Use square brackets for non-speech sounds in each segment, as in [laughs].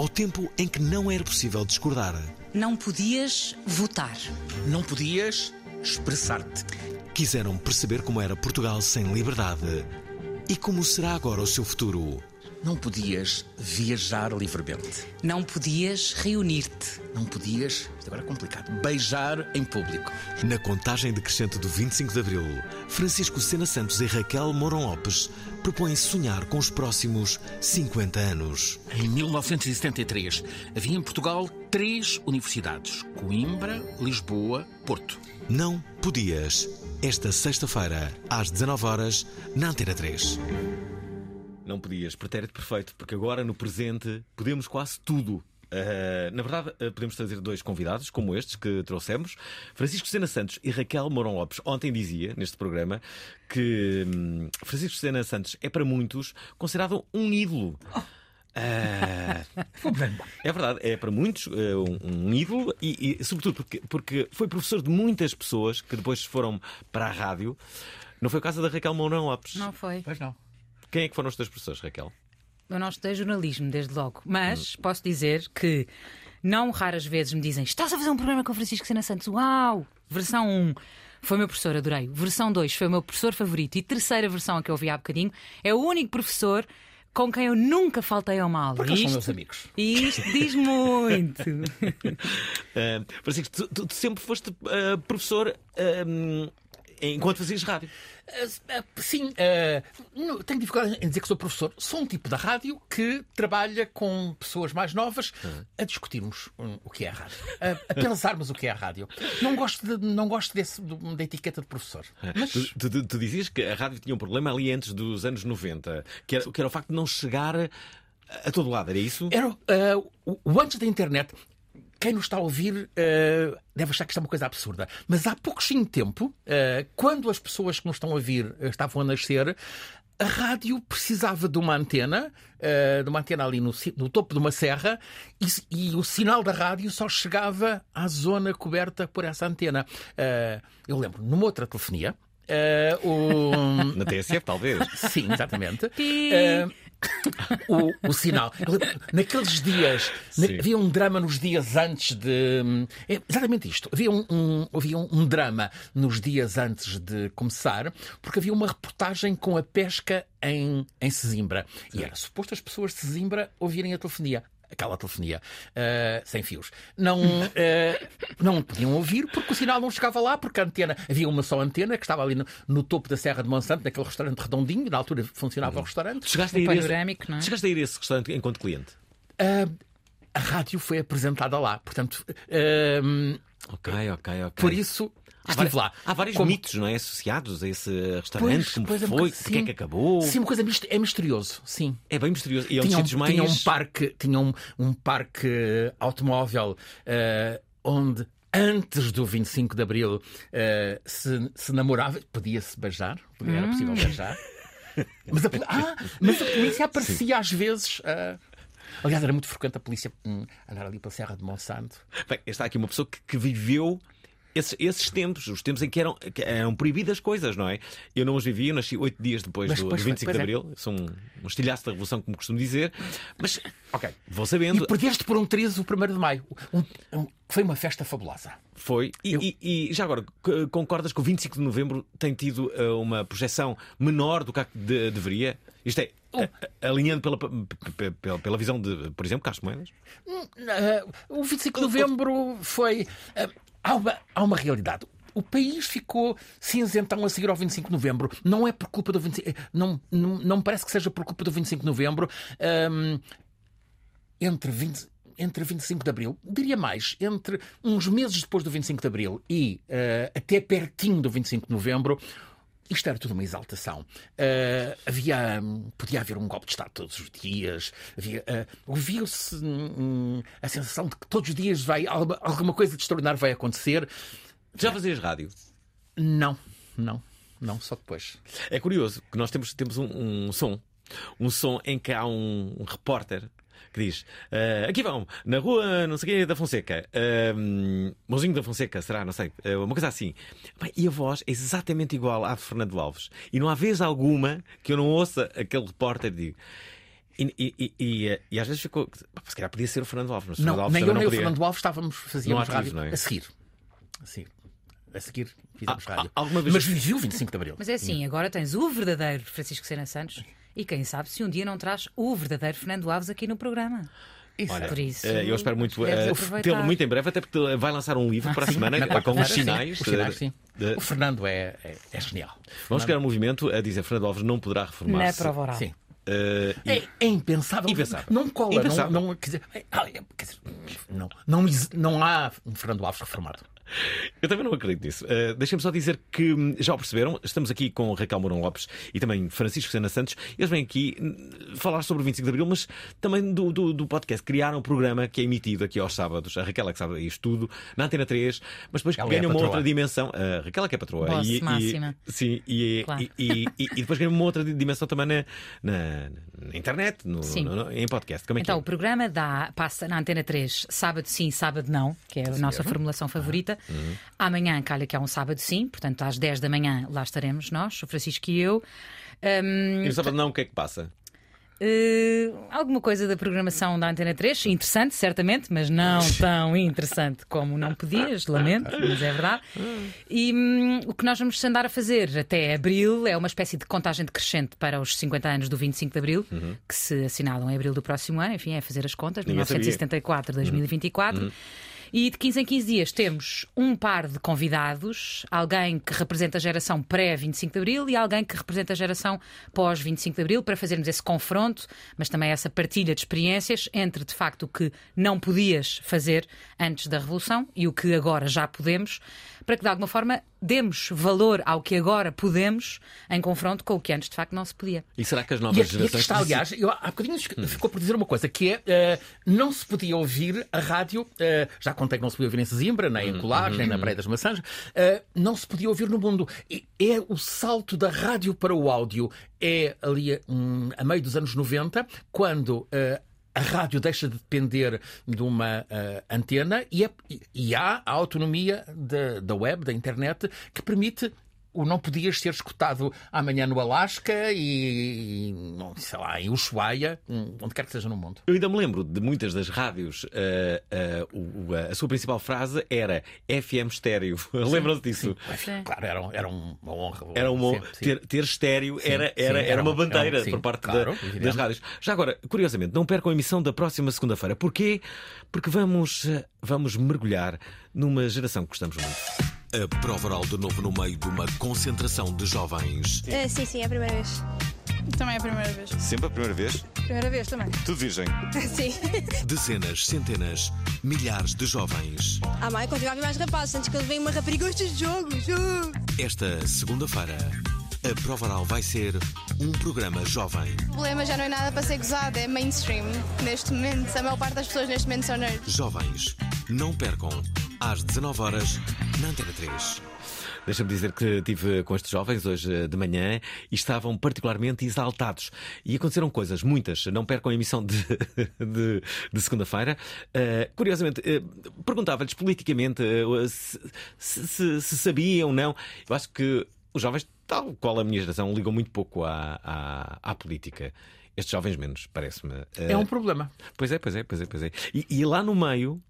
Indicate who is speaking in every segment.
Speaker 1: ao tempo em que não era possível discordar.
Speaker 2: Não podias votar.
Speaker 3: Não podias expressar-te.
Speaker 1: Quiseram perceber como era Portugal sem liberdade e como será agora o seu futuro.
Speaker 3: Não podias viajar livremente.
Speaker 2: Não podias reunir-te.
Speaker 3: Não podias, isto agora é complicado, beijar em público.
Speaker 1: Na contagem decrescente do 25 de Abril, Francisco Sena Santos e Raquel Mourão Lopes propõem sonhar com os próximos 50 anos.
Speaker 3: Em 1973, havia em Portugal três universidades: Coimbra, Lisboa, Porto.
Speaker 1: Não podias. Esta sexta-feira, às 19 horas, na Antena 3.
Speaker 4: Não podias, pretérito perfeito, porque agora no presente podemos quase tudo. Uh, na verdade, uh, podemos trazer dois convidados, como estes que trouxemos, Francisco Sena Santos e Raquel Mourão Lopes. Ontem dizia, neste programa, que hum, Francisco Sena Santos é para muitos considerado um ídolo. Uh, é verdade, é para muitos uh, um, um ídolo e, e, sobretudo, porque, porque foi professor de muitas pessoas que depois foram para a rádio. Não foi o caso da Raquel Mourão Lopes?
Speaker 2: Não foi.
Speaker 3: Pois não.
Speaker 4: Quem é que foram os teus professores, Raquel?
Speaker 2: Eu não estudei jornalismo, desde logo. Mas posso dizer que não raras vezes me dizem: Estás a fazer um programa com o Francisco Sena Santos? Uau! Versão 1 foi meu professor, adorei. Versão 2 foi o meu professor favorito. E terceira versão, a que eu ouvi há bocadinho, é o único professor com quem eu nunca faltei ao mal.
Speaker 3: Porque eles são meus amigos.
Speaker 2: E isto diz muito.
Speaker 4: Uh, [laughs] Francisco, tu, tu- tu sempre foste uh, professor uh, enquanto fazias rádio.
Speaker 3: Ah, ah, Sim, ah, tenho dificuldade em dizer que sou professor. Sou um tipo da rádio que trabalha com pessoas mais novas a discutirmos hum, o que é a rádio, a, a pensarmos o que é a rádio. Não gosto, de- não gosto desse- da etiqueta de professor. Mas
Speaker 4: Tu, tu- tu- dizias que a rádio tinha um problema ali antes dos anos 90, que era, que era o facto de não chegar a, todo lado, era isso?
Speaker 3: era ah, o, o antes da internet. Quem nos está a ouvir ah, deve achar que isto é uma coisa absurda. Mas há pouquinho tempo, ah, quando as pessoas que nos estão a ouvir ah, estavam a nascer, a rádio precisava de uma antena, de uma antena ali no, no topo de uma serra, e, e o sinal da rádio só chegava à zona coberta por essa antena. Eu lembro, numa outra telefonia, o, [laughs]
Speaker 4: Na TSF, talvez.
Speaker 3: Sim, exatamente.
Speaker 2: Pi.
Speaker 3: O, o sinal. Naqueles dias, na- havia um drama nos dias antes de. é exatamente isto. Havia um, um- havia um drama nos dias antes de começar, porque havia uma reportagem com a pesca em, em Sesimbra. E era suposto as pessoas de Sesimbra ouvirem a telefonia. Aquela telefonia eh, sem fios. Não, eh, não podiam ouvir porque o sinal não chegava lá, porque a antena, havia uma só antena que estava ali no, no topo da Serra de Monsanto, naquele restaurante redondinho, na altura funcionava o restaurante.
Speaker 4: Chegaste a, ir a
Speaker 2: Panorâmico, não é?
Speaker 4: esse, chegaste a ir a esse restaurante enquanto cliente?
Speaker 3: Ah, a rádio foi apresentada lá. Portanto, ah,
Speaker 4: Ok, ok, ok.
Speaker 3: por isso
Speaker 4: Há
Speaker 3: estive
Speaker 4: vários,
Speaker 3: lá.
Speaker 4: há vários
Speaker 3: Como-
Speaker 4: mitos, não é? Associados a esse restaurante,
Speaker 3: Pois,
Speaker 4: como
Speaker 3: pois, é
Speaker 4: foi,
Speaker 3: bocado-
Speaker 4: porque é
Speaker 3: sim.
Speaker 4: que acabou.
Speaker 3: Sim, uma coisa é misterioso, sim.
Speaker 4: É bem misterioso. E é dos
Speaker 3: tinha, um,
Speaker 4: sítios mais.
Speaker 3: tinha um parque, tinha um, um parque automóvel ah, onde antes do 25 de Abril ah, se, se namorava, podia-se beijar, porque era possível beijar. Mas a, ah, mas a polícia [laughs] aparecia às vezes. ah, aliás, era muito frequente a polícia hum, andar ali pela Serra de Monsanto.
Speaker 4: Bem, está aqui uma pessoa que, que viveu esses, esses tempos, os tempos em que eram, que eram proibidas coisas, não é? Eu não os vivi, eu nasci oito dias depois
Speaker 3: Mas,
Speaker 4: do, do
Speaker 3: pois,
Speaker 4: 25
Speaker 3: pois
Speaker 4: de
Speaker 3: é.
Speaker 4: Abril. Sou um, um estilhaço da Revolução, como costumo dizer. Mas, ok, vou sabendo.
Speaker 3: E perdeste por um 13 o 1 de Maio. Um- um- foi uma festa fabulosa.
Speaker 4: Foi. E,
Speaker 3: Eu-
Speaker 4: e- e já agora, concordas que o 25 de novembro tem tido eh, uma projeção menor do que de- deveria? Isto é, a- alinhando pela, pe- pela, pela visão de, por exemplo, Carlos Moedas?
Speaker 3: Ah, o 25 de novembro foi. ah, há, uma, há uma realidade. O país ficou cinzentão a seguir ao 25 de novembro. Não é por culpa do 25. Não, não, não me parece que seja por culpa do 25 de novembro. Entre 20 entre 25 de Abril, diria mais, entre uns meses depois do 25 de Abril e ah, até pertinho do 25 de Novembro, isto era tudo uma exaltação. Ah, havia, podia haver um golpe de Estado todos os dias. Havia, ah, ouvia-se hum, a sensação de que todos os dias vai alguma, alguma coisa de extraordinário vai acontecer.
Speaker 4: Já fazias rádio?
Speaker 3: Não, não, não, só depois.
Speaker 4: É curioso que nós temos, temos um, um som. Um som em que há um, um repórter que diz: "Ah, Aqui vão, na rua, não sei o quê, da Fonseca. Uh, Mãozinho da Fonseca, será? Não sei. Ah, uma coisa assim. Bem, e a voz é exatamente igual à de Fernando Alves. E não há vez alguma que eu não ouça aquele repórter e digo. E, e, e, e, e às vezes ficou. Se calhar podia ser o Fernando Alves, mas o Fernando
Speaker 3: Não,
Speaker 4: Alves
Speaker 3: nem eu nem
Speaker 4: não
Speaker 3: o. Fernando Alves estávamos, fazíamos
Speaker 4: ativo,
Speaker 3: rádio
Speaker 4: não é?
Speaker 3: a seguir. A seguir. A seguir fizemos
Speaker 4: Ah,
Speaker 3: rádio.
Speaker 4: ah, alguma vez-
Speaker 3: Mas o 25 de Abril.
Speaker 2: Mas é assim, agora tens o verdadeiro Francisco Sena Santos e quem sabe se um dia não traz o verdadeiro Fernando Alves aqui no programa.
Speaker 3: Isso.
Speaker 4: Olha,
Speaker 2: Por isso,
Speaker 4: eh, eu espero muito eh, tê-lo muito em breve, até porque vai lançar um livro para a semana
Speaker 3: Na
Speaker 4: eh, com os
Speaker 3: sim.
Speaker 4: sinais.
Speaker 3: Os sinais, sim.
Speaker 4: de-
Speaker 3: O Fernando é, é, é genial.
Speaker 4: Vamos criar um movimento a dizer Fernando Alves não poderá
Speaker 2: Na
Speaker 4: reformar-se.
Speaker 2: prova oral.
Speaker 3: Sim.
Speaker 4: E-
Speaker 3: É, é impensável.
Speaker 4: Impensável.
Speaker 3: Não cola.
Speaker 4: Impensável.
Speaker 3: Não, não, quer dizer, é, ah, é, quer dizer, não, não, não há um Fernando Alves reformado.
Speaker 4: Eu também não acredito nisso. Uh, Deixem-me só dizer que hum, já o perceberam, estamos aqui com Raquel Mourão Lopes e também Francisco Sena Santos. Eles vêm aqui hum, falar sobre o 25 de Abril, mas também do, do, do podcast. Criaram um programa que é emitido aqui aos sábados. A Raquel é que sabe isto tudo, na Antena 3, mas depois
Speaker 3: Ela
Speaker 4: ganha
Speaker 3: é
Speaker 4: uma outra dimensão. A Raquel é que é patroa.
Speaker 2: Boss
Speaker 4: e, e-
Speaker 2: máxima.
Speaker 4: sim, e,
Speaker 2: Claro.
Speaker 4: e, e- e- e depois ganha uma outra dimensão também na, na, na internet, no,
Speaker 2: Sim.
Speaker 4: no- no- em podcast. Como é
Speaker 2: Então,
Speaker 4: que
Speaker 2: o programa dá, passa na Antena 3, sábado sim, sábado não, que é a nossa formulação favorita.
Speaker 4: Uhum.
Speaker 2: Amanhã, calha que é um sábado sim, portanto, às 10 da manhã lá estaremos nós, o Francisco e eu.
Speaker 4: É? E no sábado não, o que é que passa?
Speaker 2: eh, alguma coisa da programação da Antena 3, interessante, certamente, mas não [laughs] tão interessante como não podias, lamento, mas é verdade. E hum, o que nós vamos andar a fazer até abril é uma espécie de contagem decrescente para os 50 anos do 25 de abril, que se assinalam em abril do próximo ano, enfim, é fazer as contas,
Speaker 4: Ninguém sabia.
Speaker 2: 1974, 2024. E de 15 em 15 dias temos um par de convidados, alguém que representa a geração pré-25 de Abril e alguém que representa a geração pós-25 de Abril, para fazermos esse confronto, mas também essa partilha de experiências entre, de facto, o que não podias fazer antes da Revolução e o que agora já podemos, para que de alguma forma demos valor ao que agora podemos em confronto com o que antes, de facto, não se podia.
Speaker 4: E será que as novas
Speaker 3: e aqui
Speaker 4: gerações.
Speaker 3: está, aliás, eu, há bocadinho ficou por dizer uma coisa, que é eh, não se podia ouvir a rádio, eh, já contei que não se podia ouvir em Sesimbra, nem em Colares, nem na Praia das Maçãs, eh, não se podia ouvir no mundo. E é o salto da rádio para o áudio. É ali hum, a meio dos anos 90, quando. eh, a rádio deixa de depender de uma eh, antena e, é- e- e há a autonomia da, da web, da internet, que permite o não podias ser escutado amanhã no Alasca e, e, não, sei lá, em Ushuaia, onde quer que seja no mundo.
Speaker 4: Eu ainda me lembro de muitas das rádios, eh, o- o- a sua principal frase era FM estéreo. [laughs] Lembram-se disso?
Speaker 2: Sim.
Speaker 3: Claro, era, um- era um- uma honra.
Speaker 4: Era uma, ter, ter estéreo era,
Speaker 3: sim,
Speaker 4: era,
Speaker 3: era
Speaker 4: era uma
Speaker 3: um-
Speaker 4: bandeira
Speaker 3: era um- sim,
Speaker 4: por parte da-
Speaker 3: claro,
Speaker 4: das
Speaker 3: evidente.
Speaker 4: rádios. Já agora, curiosamente, não percam a emissão da próxima segunda-feira. Porquê? Porque vamos, eh, vamos mergulhar numa geração que gostamos muito.
Speaker 1: A prova oral de novo no meio de uma concentração de jovens.
Speaker 5: Ah, sim, sim, é a primeira vez.
Speaker 6: Também é a primeira vez.
Speaker 7: Sempre a primeira vez?
Speaker 6: Primeira vez também.
Speaker 7: Tudo virgem. [laughs]
Speaker 5: Sim.
Speaker 1: Dezenas, centenas, milhares de jovens.
Speaker 5: Ah, mãe, continua a vir mais rapazes antes que eles venham uma rapariga este jogo. jogo.
Speaker 1: Esta segunda-feira, a prova oral vai ser um programa jovem.
Speaker 6: O problema já não é nada para ser gozado, é mainstream. Neste momento, a maior parte das pessoas neste momento são nerds.
Speaker 1: Jovens, não percam, às 19 horas na Antena 3.
Speaker 4: Deixa-me dizer que estive com estes jovens hoje de manhã e estavam particularmente exaltados. E aconteceram coisas, muitas. Não percam a emissão de, [laughs] de, de segunda-feira. Eh, curiosamente, eh, perguntava-lhes politicamente eh, se, se- se- se sabiam ou não. Eu acho que os jovens, tal qual a minha geração, ligam muito pouco à, à, à política. Estes jovens menos, parece-me.
Speaker 3: É um problema.
Speaker 4: Pois é, pois é, pois é, pois é. E, e lá no meio,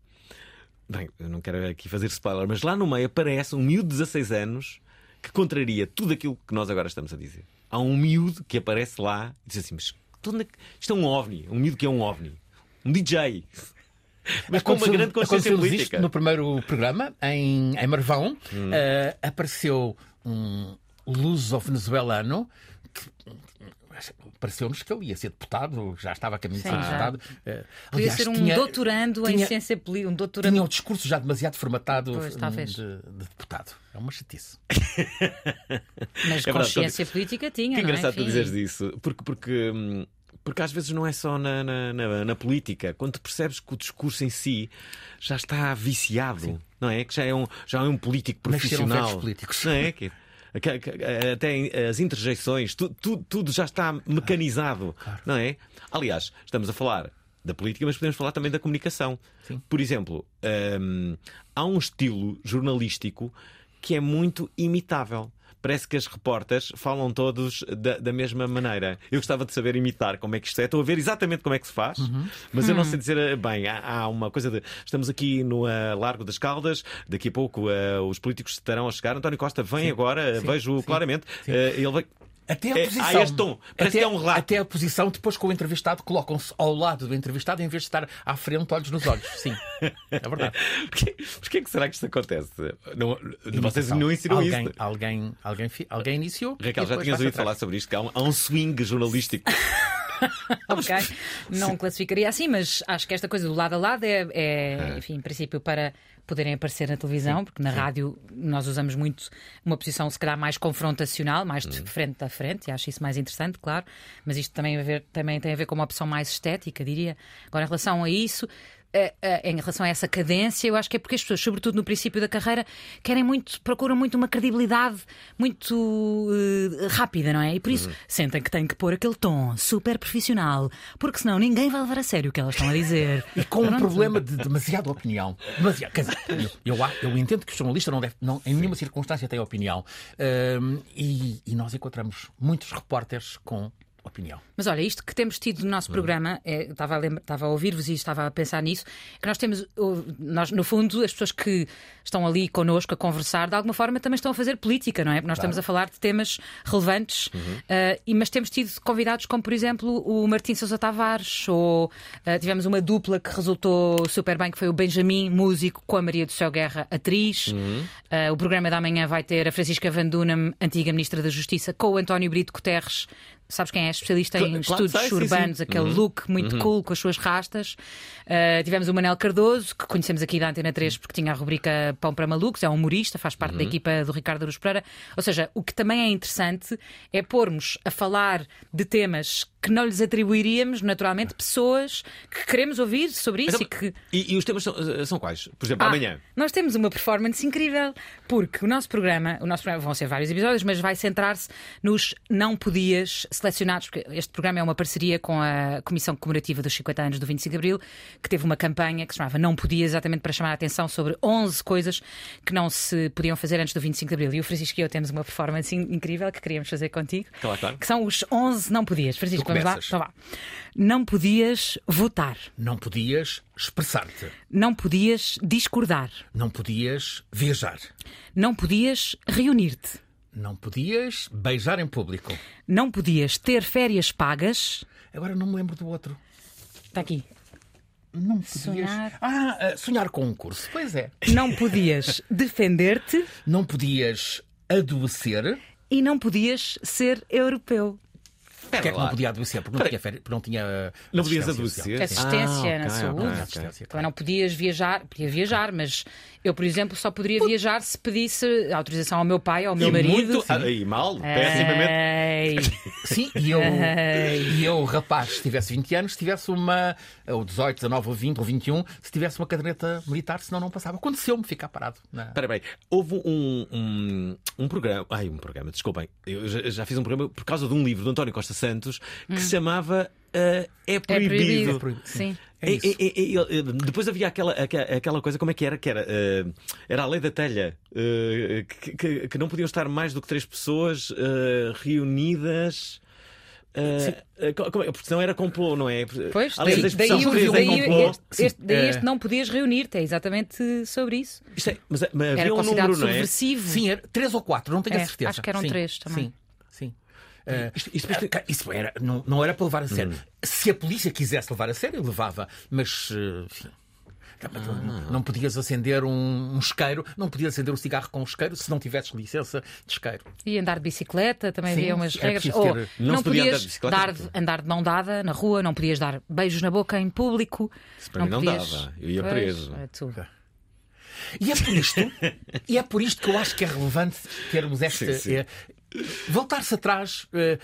Speaker 4: bem, eu não quero aqui fazer spoiler, mas lá no meio aparece um miúdo de 16 anos que contraria tudo aquilo que nós agora estamos a dizer. Há um miúdo que aparece lá e diz assim: Mas é isto é um ovni, um miúdo que é um ovni. Um DJ. [laughs] Mas com uma grande consciência política.
Speaker 3: Isto no primeiro programa, em, em Marvão,
Speaker 4: Hum.
Speaker 3: eh, apareceu um luso-venezuelano que pareceu-nos que ele ia ser deputado, já estava a caminho de ser
Speaker 2: Sim,
Speaker 3: deputado. Eh,
Speaker 2: Podia ser um
Speaker 3: tinha-
Speaker 2: doutorando em
Speaker 3: tinha-
Speaker 2: ciência política. Um doutorando.
Speaker 3: Tinha o discurso já demasiado formatado
Speaker 2: Pois,
Speaker 3: hum, de, de deputado. É uma chatice. [laughs]
Speaker 2: Mas
Speaker 4: É verdade,
Speaker 2: consciência política tinha.
Speaker 4: Que
Speaker 2: não é?
Speaker 4: engraçado tu
Speaker 2: Enfim.
Speaker 4: dizeres isso, porque, porque, hum, porque às vezes não é só na, na, na- na política. Quando tu percebes que o discurso em si já está viciado, não é? Que já é um, já é um político profissional. Não é? Que- Até em- as interjeições, tu- tu- tudo já está mecanizado, não é? Aliás, estamos a falar da política, mas podemos falar também da comunicação.
Speaker 3: Sim.
Speaker 4: Por exemplo, hum, há um estilo jornalístico que é muito imitável. Parece que as repórteres falam todos da, da mesma maneira. Eu gostava de saber imitar como é que isto é. Estou a ver exatamente como é que se faz, mas eu não sei dizer eh, bem. Há, há uma coisa de. Estamos aqui no eh, Largo das Caldas, daqui a pouco eh, os políticos estarão a chegar. António Costa vem agora, eh, vejo
Speaker 3: sim,
Speaker 4: claramente.
Speaker 3: sim.
Speaker 4: Eh, ele vai.
Speaker 3: Até a
Speaker 4: É,
Speaker 3: posição.
Speaker 4: há este tom. Parece
Speaker 3: até,
Speaker 4: que é um relato.
Speaker 3: Até a posição, depois com o entrevistado, colocam-se ao lado do entrevistado em vez de estar à frente, olhos nos olhos. Sim, é verdade. [laughs]
Speaker 4: Porquê, porquê é que será que isto acontece? Não, vocês não ensinam
Speaker 3: alguém,
Speaker 4: isto.
Speaker 3: Alguém, alguém, alguém iniciou.
Speaker 4: Raquel, já tinhas ouvido falar sobre isto, que há um, há um swing jornalístico. [laughs]
Speaker 2: Ok, não classificaria assim, mas acho que esta coisa do lado a lado é, é, enfim, em princípio, para poderem aparecer na televisão, porque na rádio nós usamos muito uma posição, se calhar, mais confrontacional, mais de frente a frente, e acho isso mais interessante, claro, mas isto também, a ver- também tem a ver com uma opção mais estética, diria. Agora, em relação a isso. Em relação a essa cadência, eu acho que é porque as pessoas, sobretudo no princípio da carreira, querem muito, procuram muito uma credibilidade muito eh, rápida, não é? E por isso sentem que têm que pôr aquele tom super profissional, porque senão ninguém vai levar a sério o que elas estão a dizer. [laughs]
Speaker 3: E com um
Speaker 2: Pronto.
Speaker 3: problema de demasiada opinião. Demasiado. Quer dizer, eu, eu, eu entendo que o jornalista não deve, não, em nenhuma circunstância tem opinião. E, e nós encontramos muitos repórteres com opinião.
Speaker 2: Mas olha, isto que temos tido no nosso programa, é, estava, a lembra- estava a ouvir-vos e estava a pensar nisso, que nós temos, nós, no fundo, as pessoas que estão ali connosco a conversar, de alguma forma também estão a fazer política, não é? Porque nós estamos a falar de temas relevantes,
Speaker 3: Uhum.
Speaker 2: ah, e, mas temos tido convidados como, por exemplo, o Martim Sousa Tavares, ou ah, tivemos uma dupla que resultou super bem, que foi o Benjamin, músico, com a Maria do Céu Guerra, atriz.
Speaker 3: Uhum.
Speaker 2: Ah, o programa da manhã vai ter a Francisca Van Dunham, antiga Ministra da Justiça, com o António Brito Guterres. Sabes quem é? Especialista em
Speaker 4: Claro,
Speaker 2: estudos
Speaker 4: sei, sim,
Speaker 2: urbanos,
Speaker 4: sim.
Speaker 2: aquele look muito cool com as suas rastas. Uh, tivemos o Manel Cardoso, que conhecemos aqui da Antena 3 porque tinha a rubrica Pão para Malucos, é um humorista, faz parte da equipa do Ricardo Aruz Pereira. Ou seja, o que também é interessante é pormos a falar de temas que não lhes atribuiríamos, naturalmente, pessoas que queremos ouvir sobre isso
Speaker 4: Então,
Speaker 2: e que.
Speaker 4: e, e os temas são, são quais? Por exemplo,
Speaker 2: Ah,
Speaker 4: amanhã.
Speaker 2: Nós temos uma performance incrível, porque o nosso programa, o nosso programa vão ser vários episódios, mas vai centrar-se nos não podias selecionados, porque este programa é uma parceria com a Comissão Comemorativa dos 50 anos do 25 de Abril, que teve uma campanha que se chamava Não Podias, exatamente para chamar a atenção sobre 11 coisas que não se podiam fazer antes do 25 de Abril. E o Francisco e eu temos uma performance in- incrível que queríamos fazer contigo,
Speaker 4: Claro, claro.
Speaker 2: que são os 11 não podias. Francisco,
Speaker 3: Tu
Speaker 2: vamos lá? Então vá. Não podias votar,
Speaker 3: Não podias expressar-te.
Speaker 2: não podias discordar,
Speaker 3: Não podias viajar.
Speaker 2: não podias reunir-te.
Speaker 3: Não podias beijar em público.
Speaker 2: Não podias ter férias pagas.
Speaker 3: Agora não me lembro do outro.
Speaker 2: Está aqui.
Speaker 3: Não podias.
Speaker 2: Sonhar.
Speaker 3: Ah, ah, sonhar com um curso. Pois é.
Speaker 2: Não podias [laughs] defender-te
Speaker 3: Não podias adoecer.
Speaker 2: e não podias ser europeu.
Speaker 3: Porquê é que não podia adoecer? Porque não tinha, férias- porque não tinha
Speaker 4: Não podias adoecer?
Speaker 2: Assistência
Speaker 4: Ah,
Speaker 2: na
Speaker 4: ok,
Speaker 2: saúde.
Speaker 4: ok, ok.
Speaker 3: Assistência,
Speaker 2: Também não podias viajar, podia viajar, mas eu, por exemplo, só poderia viajar se pedisse autorização ao meu pai, ao meu
Speaker 4: e
Speaker 2: marido.
Speaker 4: muito. E mal, pessimamente.
Speaker 3: Sim, e eu, e eu, rapaz, se tivesse 20 anos, se tivesse uma, ou 18, 19, ou 20, ou 21, se tivesse uma caderneta militar, senão não passava. Aconteceu-me ficar parado. na-
Speaker 4: Espera bem, houve um, um, um programa. Ai, um programa, desculpem. Eu já, já fiz um programa por causa de um livro de António Costa Santos que se chamava ah, É
Speaker 2: É
Speaker 4: Proibido.
Speaker 2: proibido. Sim.
Speaker 3: É
Speaker 4: E- e- e- e- depois havia aquela, aquela coisa, como é que era? Que era, eh, era a lei da telha, eh, que, que- que não podiam estar mais do que três pessoas eh, reunidas. é? porque senão era complô, não é?
Speaker 2: Pois,
Speaker 4: Aliás,
Speaker 2: daí, daí,
Speaker 4: é
Speaker 2: daí
Speaker 4: complô.
Speaker 2: este, este- daí
Speaker 3: Sim,
Speaker 2: este
Speaker 3: é.
Speaker 2: não podias reunir-te, é exatamente sobre isso.
Speaker 4: Isto é- mas, mas
Speaker 2: Era
Speaker 4: havia um
Speaker 2: considerado
Speaker 4: número, não é?
Speaker 2: subversivo.
Speaker 3: Sim, era três ou quatro, não tenho
Speaker 2: É,
Speaker 3: a certeza.
Speaker 2: acho que eram
Speaker 3: Sim,
Speaker 2: três também.
Speaker 3: Sim. Uh, isto, isto, isso era, não, não era para levar a sério. Hum. Se a polícia quisesse levar a sério, levava. Mas, enfim, ah. Não podias acender um, um isqueiro, não podias acender um cigarro com um isqueiro se não tivesses licença de isqueiro.
Speaker 2: E andar de bicicleta, também Sim, havia umas é regras. Ou ter... não, não podias andar de, andar de mão dada na rua, não podias dar beijos na boca em público.
Speaker 4: Se para não mim não podias... dava, eu ia preso.
Speaker 2: É tu.
Speaker 3: E é por isto, e é por isto que eu acho que é relevante termos [laughs] esta. Sim, sim. Eh, voltar-se atrás, eh,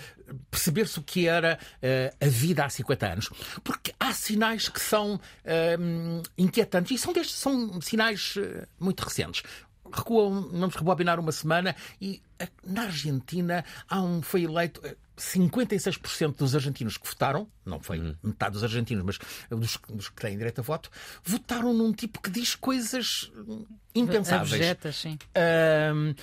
Speaker 3: perceber-se o que era eh, a vida há 50 anos. Porque há sinais que são inquietantes e são, destes, são sinais muito recentes. Recuam, vamos rebobinar uma semana e na Argentina há um, foi eleito 56% dos argentinos que votaram, não foi uhum. metade dos argentinos, mas dos, dos, que têm direito a voto, votaram num tipo que diz coisas impensáveis.
Speaker 2: Abjetas, sim.
Speaker 3: Uh,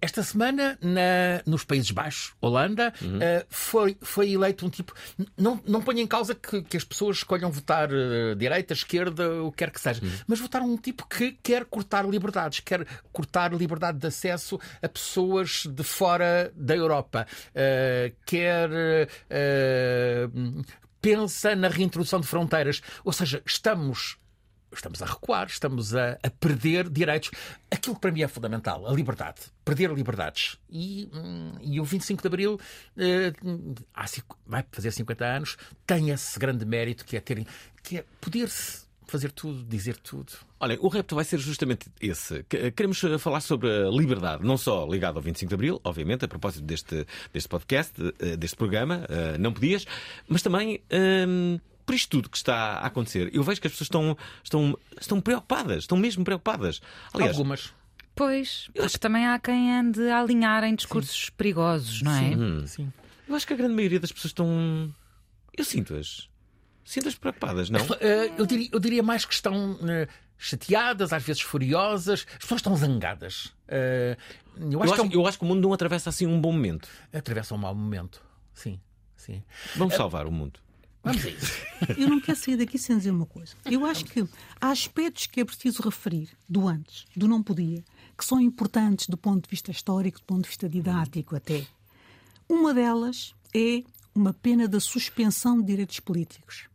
Speaker 3: esta semana, na, nos Países Baixos, Holanda, uhum. uh, foi, foi eleito um tipo. Não, não ponho em causa que, que as pessoas escolham votar uh, direita, esquerda, o que quer que seja, uhum. mas votaram um tipo que quer cortar liberdades, quer cortar liberdade de acesso a pessoas de fora da Europa, uh, quer. pensa na reintrodução de fronteiras. Ou seja, estamos estamos a recuar, estamos a, a, perder direitos. Aquilo que para mim é fundamental, a liberdade. Perder liberdades. E, hum, e o 25 de Abril eh, vai fazer 50 anos, tem esse grande mérito que é, ter, que é poder-se fazer tudo, dizer tudo.
Speaker 4: Olha, o repto vai ser justamente esse. Queremos eh, falar sobre a liberdade, não só ligado ao 25 de Abril, obviamente, a propósito deste, deste podcast, eh, deste programa, não podias, mas também. Hum por isto tudo que está a acontecer, eu vejo que as pessoas estão, estão, estão preocupadas, estão mesmo preocupadas.
Speaker 3: Aliás, Algumas.
Speaker 2: Pois, porque também há quem ande a alinhar em discursos Sim. perigosos, não é?
Speaker 4: Sim. Hum. Sim. Eu acho que a grande maioria das pessoas estão. Eu sinto-as. Sinto-as preocupadas, não? [laughs]
Speaker 3: Eh, eu diria, eu diria mais que estão eh, chateadas, às vezes furiosas. As pessoas estão zangadas.
Speaker 4: Eh, eu acho, eu, acho, que, eu acho que o mundo não atravessa assim um bom momento.
Speaker 3: Atravessa um mau momento. Sim. Sim.
Speaker 4: Vamos salvar o mundo.
Speaker 3: Vamos a isso. [laughs]
Speaker 7: Eu não quero sair daqui sem dizer uma coisa. Eu acho que há aspectos que é preciso referir do antes, do não podia, que são importantes do ponto de vista histórico, do ponto de vista didático até. Uma delas é uma pena da suspensão de direitos políticos,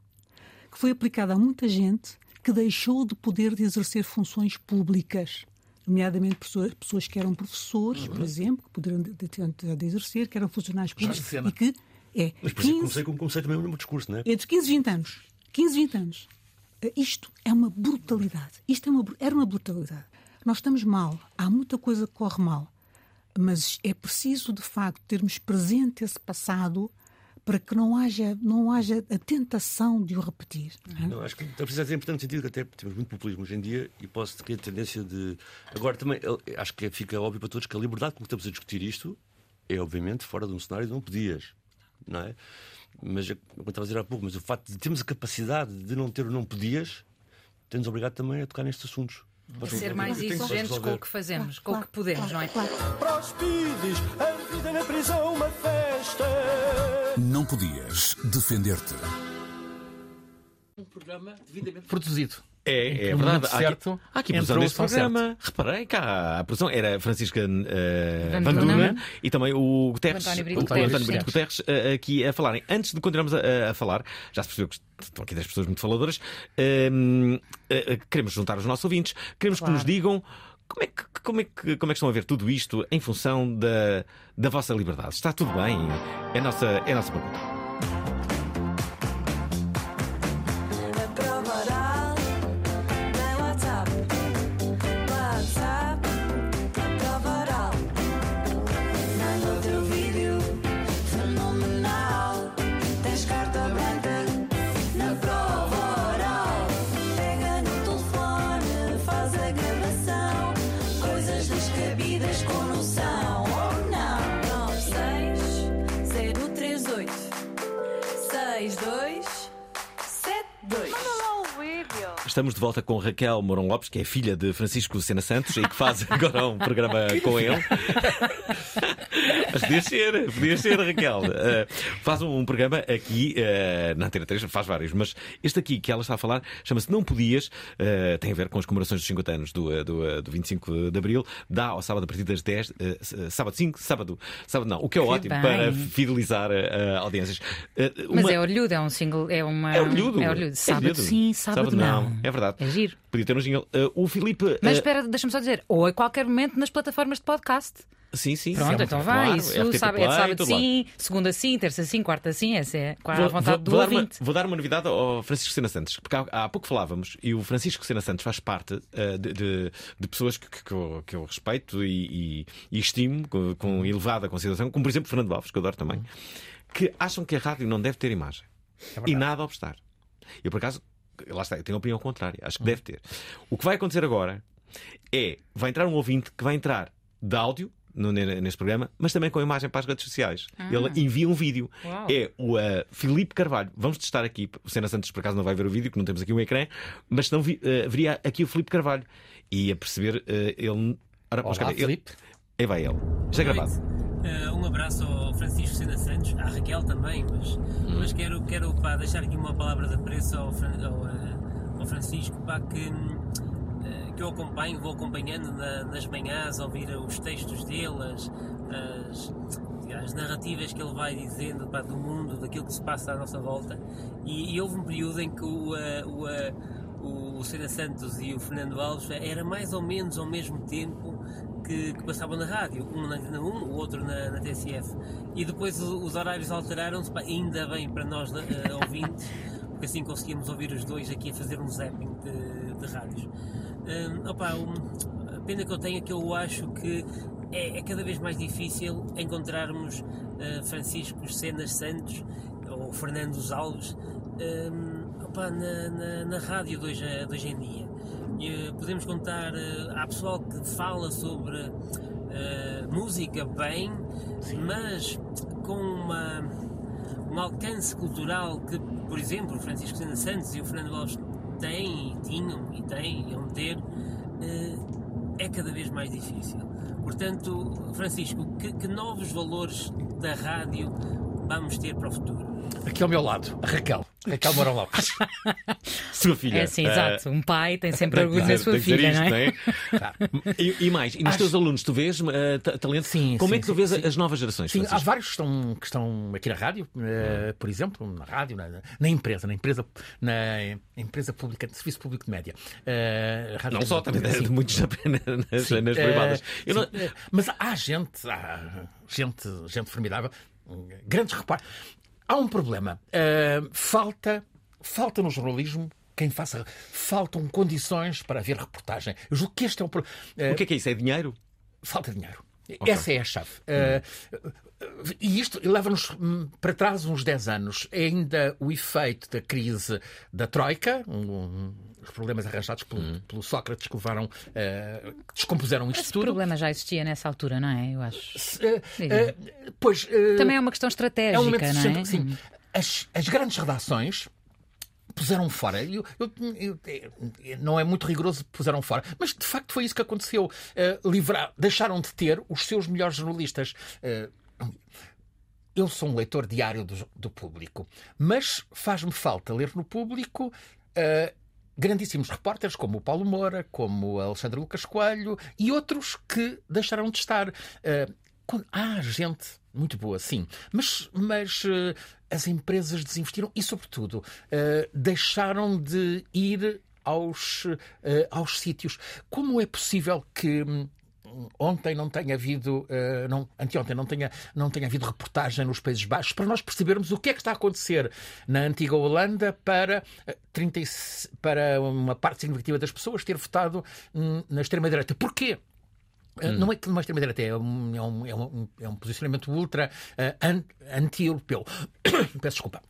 Speaker 7: que foi aplicada a muita gente que deixou de poder de exercer funções públicas nomeadamente pessoas, que eram professores, por exemplo, que poderiam de, de, de, exercer, que eram funcionários públicos e que é
Speaker 8: Mas por 15, comecei, comecei também o mesmo discurso, não é?
Speaker 7: Entre 15 e 20 anos. 15 20 anos. Eh, isto é uma brutalidade. Isto é uma, era uma brutalidade. Nós estamos mal. Há muita coisa que corre mal. Mas é preciso, de facto, termos presente esse passado para que não haja, não haja a tentação de o repetir.
Speaker 8: Não, é? não acho que a precisar é importante no sentido que até temos muito populismo hoje em dia e posso ter a tendência de. Agora também acho que fica óbvio para todos que a liberdade com que estamos a discutir isto é, obviamente, fora de um cenário de não podias não é? Mas, como estava a dizer há pouco, mas o facto de termos a capacidade de não ter o não podias, tem-nos obrigado também a tocar nestes assuntos.
Speaker 2: Pode ser mais exigentes com o que fazemos, com o que podemos, não é? Para os a vida na prisão
Speaker 1: uma festa. Não podias defender-te.
Speaker 3: Um programa devidamente produzido.
Speaker 4: É, é verdade. Certo, há aqui, há aqui produção neste programa. Certo. Reparei há a produção. Era Francisca uh, Van Duna e também o Guterres, o António Brito, o António Brito Guterres, uh, aqui a falarem. Antes de continuarmos a, a, falar, já se percebeu que estão aqui 10 pessoas muito faladoras, uh, queremos juntar os nossos ouvintes, queremos claro. que nos digam. Como é, que, como, é que, como é que estão a ver tudo isto em função da, da vossa liberdade? Está tudo bem? É a nossa, é a nossa pergunta. Estamos de volta com Raquel Mourão Lopes, que é filha de Francisco Sena Santos e que faz [laughs] agora um programa com ele. [laughs] Mas podia ser, podia ser, Raquel. Uh, faz um, um, programa aqui uh, na Antena 3, faz vários, mas este aqui que ela está a falar chama-se Não Podias, uh, tem a ver com as comemorações dos 50 anos do, do, do 25 de Abril, dá ao sábado a partir das 10, sábado 5, sábado, sábado não, o que é que ótimo bem. para fidelizar audiências.
Speaker 2: Uma... Mas é orlhudo, é um single, é uma.
Speaker 4: É orlhudo.
Speaker 2: É orlhudo. Sábado é orlhudo. sim, sábado, sábado não. não.
Speaker 4: É verdade.
Speaker 2: É giro.
Speaker 4: Podia ter um jingle. o Filipe.
Speaker 2: Mas espera, deixa-me só dizer, ou a qualquer momento nas plataformas de podcast.
Speaker 4: Sim, sim.
Speaker 2: Pronto,
Speaker 4: sim,
Speaker 2: então vai. Claro, isso é sabe, é sábado sim, segunda sim, terça sim, quarta sim. Essa é a vontade
Speaker 4: vou,
Speaker 2: do
Speaker 4: vou
Speaker 2: ouvinte.
Speaker 4: Dar uma, vou dar uma novidade ao Francisco Sena Santos, porque há, há pouco falávamos e o Francisco Sena Santos faz parte uh, de, de, de, pessoas que, que, que, eu, que eu respeito e, e, e estimo com, com, elevada consideração, como por exemplo Fernando Alves, que eu adoro também, que acham que a rádio não deve ter imagem é e nada obstar. Eu, por acaso, lá está, eu tenho a opinião contrária. Acho que deve ter. O que vai acontecer agora é vai entrar um ouvinte que vai entrar de áudio no, neste programa, mas também com imagem para as redes sociais. Ah. Ele envia um vídeo. Uau. É o uh, Filipe Carvalho. Vamos testar aqui. O Sena Santos, por acaso, não vai ver o vídeo, que não temos aqui um ecrã, mas se não vi, uh, veria aqui o Filipe Carvalho. E a perceber, uh, ele.
Speaker 3: Ora, Olá, Oscar, Filipe.
Speaker 4: Aí vai ele. Já é gravado.
Speaker 9: Uh, um abraço ao Francisco Sena Santos, à Raquel também, mas, hum. mas quero, quero pá, deixar aqui uma palavra de apreço ao, ao, ao Francisco, pá, que que eu acompanho, vou acompanhando na, nas manhãs, ouvir os textos dele, as, as, as narrativas que ele vai dizendo pá, do mundo, daquilo que se passa à nossa volta. E, e houve um período em que o, o, o, o Sena Santos e o Fernando Alves era mais ou menos ao mesmo tempo que, que, passavam na rádio, um na Antena 1, o outro na, na TSF. E depois os horários alteraram-se, ainda bem para nós uh, ouvintes, porque assim conseguimos ouvir os dois aqui a fazer um zapping de, de rádios. Um, opa, um, a pena que eu tenho é que eu acho que é, é cada vez mais difícil encontrarmos uh, Francisco Cenas Santos ou Fernando Alves um, opa, na, na, na, rádio de hoje, de hoje em dia. E, uh, podemos contar, uh, há pessoal que fala sobre uh, música bem, Sim. mas com uma, um alcance cultural que, por exemplo, o Francisco Cenas Santos e o Fernando Alves têm, tinham e têm, iam ter, eh, é cada vez mais difícil. Portanto, Francisco, que, que novos valores da rádio vamos ter para o futuro?
Speaker 3: Aqui ao meu lado, a Raquel. Raquel Mourão Lopes. [laughs]
Speaker 4: sua filha.
Speaker 2: É sim, uh... exato. Um pai tem sempre orgulho da sua filha, isto, não é?
Speaker 4: Tá. E, e, mais, e nos Acho... teus alunos, tu vês uh, talento? Sim, Como é sim, é que tu vês sim. as novas gerações?
Speaker 3: Sim, há vários que estão, que estão aqui na rádio, uh, por exemplo, na rádio, na, na, empresa, na empresa, na empresa pública, de serviço público de média.
Speaker 4: Uh, não só, também de [laughs] muitos apenas nas, nas privadas.
Speaker 3: Não... Mas há gente, há gente, gente formidável, grandes reparos. Há um problema. Uh, falta, falta no jornalismo quem faça. Faltam condições para haver reportagem. Eu julgo que este é o problema.
Speaker 4: Uh, o que é que é isso? É dinheiro?
Speaker 3: Falta dinheiro. Okay. Essa é a chave. Uh, e isto leva-nos hum, para trás uns 10 anos. É ainda o efeito da crise da Troika, um, os problemas arranjados pelo, hum. pelo Sócrates que levaram, uh, que descompuseram isto
Speaker 2: Esse
Speaker 3: tudo.
Speaker 2: O problema já existia nessa altura, não é? Eu acho. Uh,
Speaker 3: uh, pois,
Speaker 2: Também é uma questão estratégica, é um momento não é?
Speaker 3: Sim. Hum. As, as grandes redações puseram fora. Eu, eu, eu, não é muito rigoroso, puseram fora. Mas de facto foi isso que aconteceu. Uh, livrar, deixaram de ter os seus melhores jornalistas. Uh, eu sou um leitor diário do, do público, mas faz-me falta ler no público uh, grandíssimos repórteres como o Paulo Moura, como o Alexandre Lucas Coelho e outros que deixaram de estar. Uh, há gente muito boa, sim, mas, mas uh, as empresas desinvestiram e, sobretudo, uh, deixaram de ir aos, aos sítios. Como é possível que hum, ontem não tenha havido, uh, não, anteontem não tenha, não tenha havido reportagem nos Países Baixos para nós percebermos o que é que está a acontecer na antiga Holanda para, 30, eh, para uma parte significativa das pessoas ter votado hum, na extrema-direita. Porquê? Eh, hum. Não é que uma extrema-direita é um, é, um, é, um, é um posicionamento ultra uh, anti-europeu. [coughs] Peço desculpa.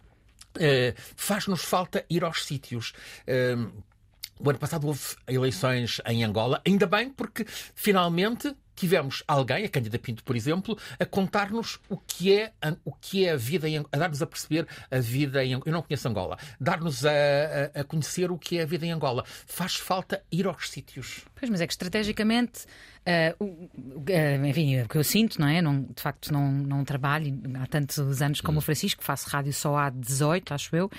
Speaker 3: Uh, Faz-nos falta ir aos sítios. Uh, o ano passado houve eleições em Angola, ainda bem, porque finalmente tivemos alguém, a Cândida Pinto, por exemplo, a contar-nos o que é a, o que é a vida em a dar-nos a perceber a vida em Eu não conheço Angola. Dar-nos a, a, a conhecer o que é a vida em Angola. Faz falta ir aos sítios.
Speaker 2: Pois, mas é que estrategicamente Uh, uh, enfim, é o que eu sinto, não é? Não, de facto, não, não trabalho há tantos anos como o Francisco, faço rádio só há 18, acho eu,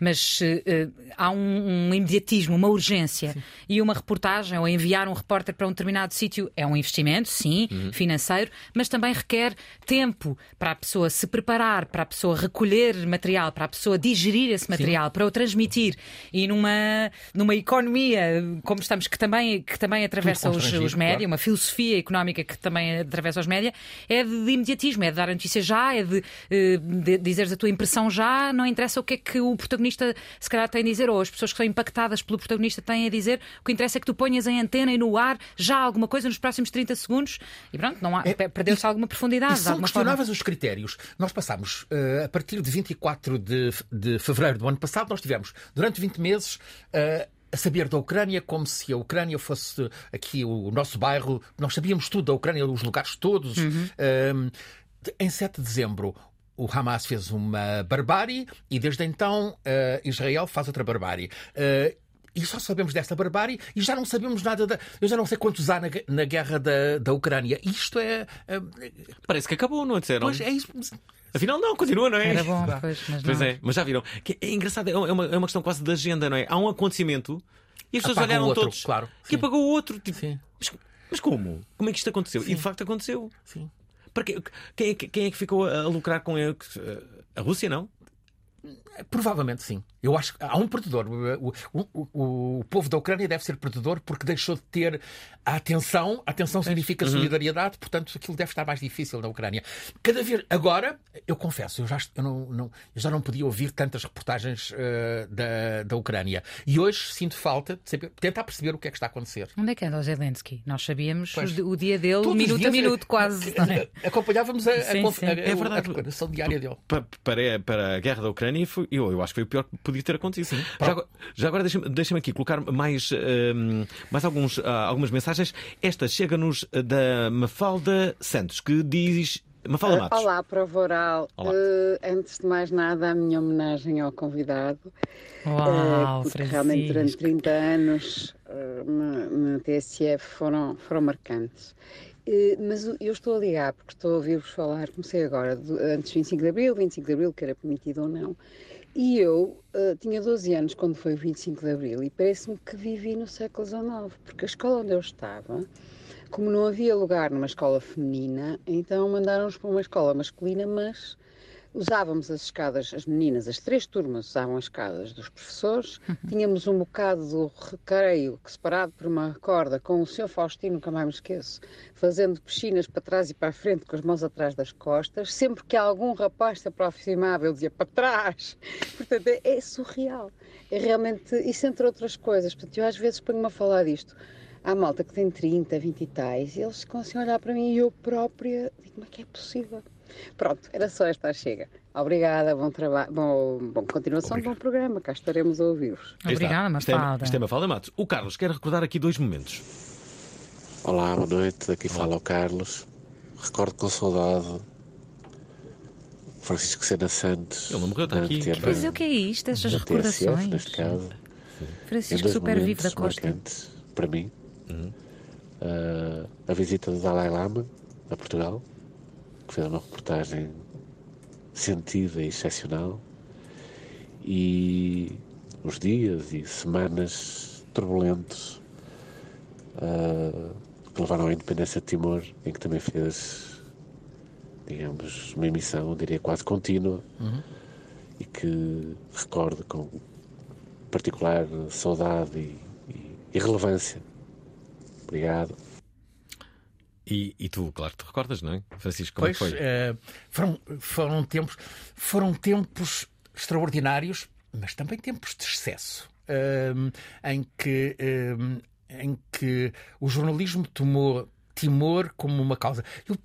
Speaker 2: mas uh, há um, um, imediatismo, uma urgência sim. e uma reportagem ou enviar um repórter para um determinado sítio é um investimento, sim, uhum. financeiro, mas também requer tempo para a pessoa se preparar, para a pessoa recolher material, para a pessoa digerir esse material, sim. para o transmitir e numa, numa economia como estamos, que também, que também atravessa os, os médias, uma filosofia económica que também atravessa os média, é de, de imediatismo, é de dar a notícia já, é de, eh, de, dizeres a tua impressão já, não interessa o que é que o protagonista se calhar tem a dizer, ou as pessoas que são impactadas pelo protagonista têm a dizer, o que interessa é que tu ponhas em antena e no ar já alguma coisa nos próximos 30 segundos e pronto, não há, é, perdeu-se alguma profundidade. E
Speaker 3: são questionáveis os critérios. Nós passámos, uh, a partir de 24 de, de fevereiro do ano passado, nós tivemos durante 20 meses. Uh, a saber da Ucrânia como se a Ucrânia fosse aqui o nosso bairro. Nós sabíamos tudo da Ucrânia, os lugares todos. Uhum. Um, em 7 de dezembro, o Hamas fez uma barbárie e desde então uh, Israel faz outra barbárie. Uh, e só sabemos desta barbárie e já não sabemos nada da. Eu já não sei quantos há na, na guerra da, da Ucrânia. Isto é.
Speaker 4: Uh... Parece que acabou, não disseram?
Speaker 3: Pois é isso.
Speaker 4: Afinal, não, continua, não é?
Speaker 2: Era bom, pois, mas
Speaker 4: pois
Speaker 2: não.
Speaker 4: é, mas já viram. Que é engraçado, é uma, é uma questão quase de agenda, não é? Há um acontecimento e as pessoas
Speaker 3: Apaga
Speaker 4: olharam
Speaker 3: outro,
Speaker 4: todos.
Speaker 3: Claro.
Speaker 4: Que apagou o outro. Tipo,
Speaker 3: Sim.
Speaker 4: Mas, mas como? Como é que isto aconteceu?
Speaker 3: Sim.
Speaker 4: E de facto aconteceu.
Speaker 3: Sim.
Speaker 4: Para quem, é, que- quem é que ficou a lucrar com ele? A Rússia, não?
Speaker 3: Provavelmente sim. Eu acho que há um perdedor. O, o, o, o povo da Ucrânia deve ser perdedor porque deixou de ter a atenção. A atenção significa solidariedade, portanto aquilo deve estar mais difícil na Ucrânia. Cada vez. Agora, eu confesso, eu já, eu não, não- eu já não podia ouvir tantas reportagens eh, da, da Ucrânia. E hoje sinto falta de saber, tentar perceber o que é que está a acontecer.
Speaker 2: Onde é que anda o Zelensky? Nós sabíamos
Speaker 3: Pois.
Speaker 2: o, dia dele, minuto a
Speaker 3: dias,
Speaker 2: minuto, quase. é? [laughs]
Speaker 3: Acompanhávamos a, a,
Speaker 2: Sim,
Speaker 3: conf-
Speaker 2: sim.
Speaker 3: a-
Speaker 4: É
Speaker 3: a-
Speaker 4: verdade.
Speaker 3: a declaração diária dele.
Speaker 4: Pa- Para, para a guerra da Ucrânia, foi, eu, eu acho que foi o pior que podia ter acontecido. Já, agora- já agora deixa-me deixa aqui colocar mais, hum, mais alguns, ah, algumas mensagens. Esta chega-nos da Mafalda Santos, que diz. Mafalda Matos.
Speaker 10: Olá, prova oral.
Speaker 4: Olá.
Speaker 10: Eh, antes de mais nada, a minha homenagem ao convidado.
Speaker 2: Uau,
Speaker 10: Eh, porque
Speaker 2: Francisco.
Speaker 10: realmente durante 30 anos eh, na, na TSF foram, foram marcantes. Eh, mas eu estou a ligar porque estou a ouvir-vos falar, comecei agora, antes de 25 de Abril, 25 de Abril, que era permitido ou não. E eu eh, tinha 12 anos quando foi o 25 de Abril e parece-me que vivi no século XIX, porque a escola onde eu estava, como não havia lugar numa escola feminina, então mandaram-nos para uma escola masculina, mas usávamos as escadas, as meninas, as três turmas usavam as escadas dos professores, tínhamos um bocado do recreio que separado por uma corda com o Sr. Faustino, nunca mais me esqueço, fazendo piscinas para trás e para a frente com as mãos atrás das costas, sempre que algum rapaz se aproximava ele dizia para trás, [laughs] portanto é, é surreal, é realmente, isso entre outras coisas, portanto eu às vezes ponho-me a falar disto, Há malta que tem 30, 20 e tais, e eles ficam assim a olhar para mim e eu própria digo, como é que é possível? Pronto, era só esta a chega. Obrigada, bom trabalho, bom, bom continuação, bom programa, cá estaremos a ouvir-vos.
Speaker 2: Obrigada,
Speaker 4: Isto é,
Speaker 2: Mafalda.
Speaker 4: isto é Mafalda Matos. O Carlos quer recordar aqui dois momentos.
Speaker 11: Olá, boa noite. Aqui fala o Carlos. Recordo com saudade Francisco Sena Santos.
Speaker 4: Ele não morreu, está aqui.
Speaker 2: é, o que é isto? Estas
Speaker 11: da TSF,
Speaker 2: recordações.
Speaker 11: neste caso. Em
Speaker 2: Francisco
Speaker 11: dois
Speaker 2: super vivo
Speaker 11: momentos
Speaker 2: da Costa.
Speaker 11: para mim.
Speaker 4: Uhum.
Speaker 11: Uh, a visita do Dalai Lama a Portugal, que fez uma reportagem sentida e excepcional. E os dias e semanas turbulentos uh, que levaram à independência de Timor, em que também fez, digamos, uma emissão, diria, quase contínua
Speaker 3: Uhum.
Speaker 11: e que recordo com particular saudade e, e- e relevância. Obrigado.
Speaker 4: E, e tu, claro, te recordas, não é? Francisco, como é
Speaker 3: Pois,
Speaker 4: foi?
Speaker 3: eh, foram, foram tempos foram tempos extraordinários, mas também tempos de excesso, ehm, em que ehm, em que o jornalismo tomou Timor como uma causa. Eu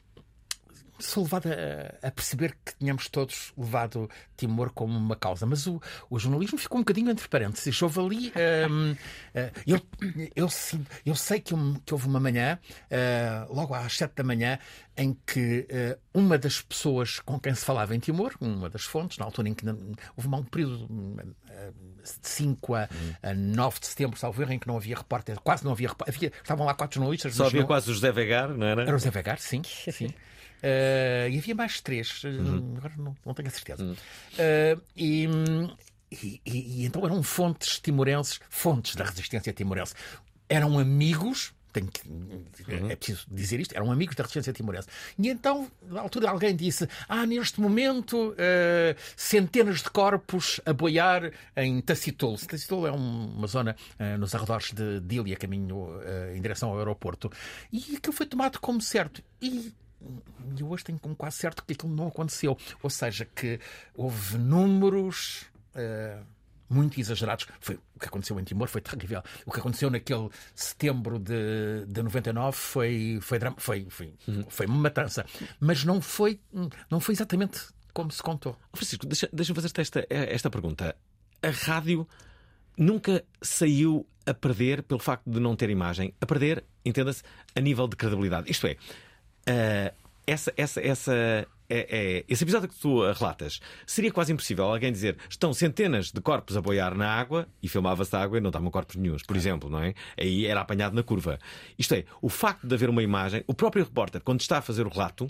Speaker 3: sou levado a, a, perceber que tínhamos todos levado Timor como uma causa, mas o, o jornalismo ficou um bocadinho entre parênteses. Houve ali. Um, uh, eu, eu, eu, sei que, que houve uma manhã, uh, logo às sete da manhã, em que uh, uma das pessoas com quem se falava em Timor, uma das fontes, na altura em que houve um período de 5 a, a 9 de setembro, salvo erro, em que não havia repórter, quase não havia repórter. Estavam lá quatro jornalistas.
Speaker 4: Só havia
Speaker 3: não...
Speaker 4: quase o José Vegar, não era?
Speaker 3: Era o José Vegar, sim. sim. [laughs] Uh, e havia mais três, uhum. agora não, não, tenho a certeza. Uhum. Uh, e, e, e, e, então eram fontes timorenses, fontes da resistência timorense. Eram amigos tenho que, uhum. é preciso dizer isto, eram amigos da resistência timorense. E então, na altura, alguém disse: Ah, neste momento, uh, centenas de corpos a boiar em Tacitolo. Tacitolo é uma zona uh, nos arredores de Dília, caminho uh, em direção ao aeroporto. E aquilo foi tomado como certo. E e hoje tenho como quase certo que aquilo não aconteceu. Ou seja, que houve números. Uh, muito exagerados. Foi, o que aconteceu em Timor foi terrível. O que aconteceu naquele setembro de, de 99 foi, foi, foi, foi, uhum. foi uma matança. Mas não foi, não foi exatamente como se contou.
Speaker 4: Francisco, deixa-me deixa fazer esta, esta pergunta. A rádio nunca saiu a perder pelo facto de não ter imagem, a perder, entenda-se, a nível de credibilidade. Isto é, uh, essa, essa, essa é, é, esse episódio que tu relatas, seria quase impossível alguém dizer estão centenas de corpos a boiar na água e filmava-se a água e não estavam corpos nenhums, por exemplo, não é? Aí era apanhado na curva. Isto é, o facto de haver uma imagem, o próprio repórter, quando está a fazer o relato,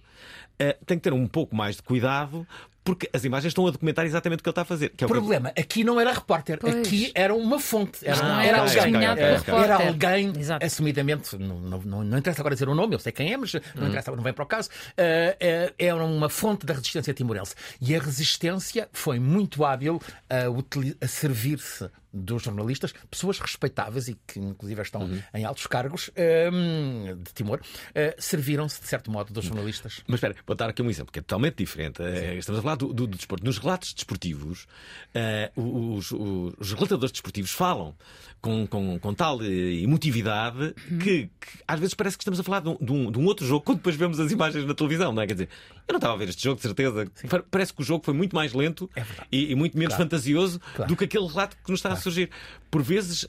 Speaker 4: tem que ter um pouco mais de cuidado porque as imagens estão a documentar exatamente o que ele está a fazer.
Speaker 3: É o problema, que... aqui não era repórter,
Speaker 2: pois.
Speaker 3: aqui era uma fonte. Era,
Speaker 2: não era,
Speaker 3: era
Speaker 2: alguém,
Speaker 3: era, era alguém assumidamente, não, não, não, não, interessa agora dizer o nome, eu sei quem é, mas não hum. interessa, não vem para o caso. Uh, era uma fonte da resistência timorense. E a resistência foi muito hábil a, a servir-se dos jornalistas, pessoas respeitáveis e que inclusive estão uhum. em altos cargos um, de Timor, uh, serviram-se de certo modo dos jornalistas.
Speaker 4: Mas espera, vou dar aqui um exemplo que é totalmente diferente. Uh, estamos a falar do, do, do, desporto. Nos relatos desportivos, uh, os, os, os, relatadores desportivos falam com, com, com tal emotividade uhum. que, que, às vezes parece que estamos a falar de um, de, um, de um, outro jogo quando depois vemos as imagens na televisão, não é? Quer dizer, eu não estava a ver este jogo, de certeza. Sim. Parece que o jogo foi muito mais lento
Speaker 3: é
Speaker 4: e, e, muito menos claro. fantasioso claro. do que aquele relato que nos está claro. a surgir. Por vezes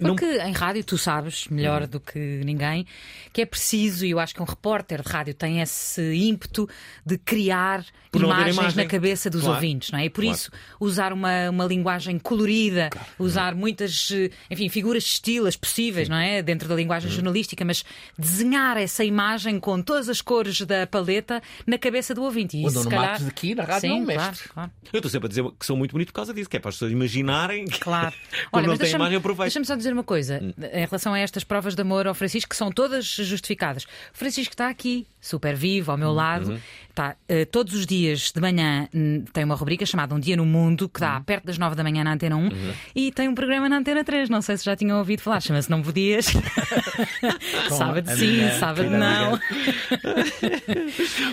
Speaker 2: porque não... em rádio tu sabes melhor uhum. do que ninguém que é preciso, e eu acho que um repórter de rádio tem esse ímpeto de criar imagens na cabeça dos claro. ouvintes, não é? E por claro. isso usar uma, uma linguagem colorida, claro. usar muitas, enfim, figuras estilas possíveis, não é? Dentro da linguagem uhum. jornalística, mas desenhar essa imagem com todas as cores da paleta na cabeça do ouvinte.
Speaker 3: E isso, se calhar... Aqui na rádio Sim, não claro.
Speaker 4: Eu estou sempre a dizer que sou muito bonito por causa disso, que é para as pessoas imaginarem.
Speaker 2: Claro. [laughs]
Speaker 4: Olha, não tem imagem, aproveito.
Speaker 2: Deixa-me só dizer dizer uma coisa hum. em relação a estas provas de amor ao Francisco, que são todas justificadas. O Francisco está aqui, super vivo, ao meu lado. Uhum. Está, uh, todos os dias de manhã hum, tem uma rubrica chamada Um Dia no Mundo, que dá uhum. perto das nove da manhã na Antena 1, uhum. e tem um programa na Antena 3. Não sei se já tinham ouvido falar, chama-se Não Podias. [laughs] [laughs] sábado sim, sábado não.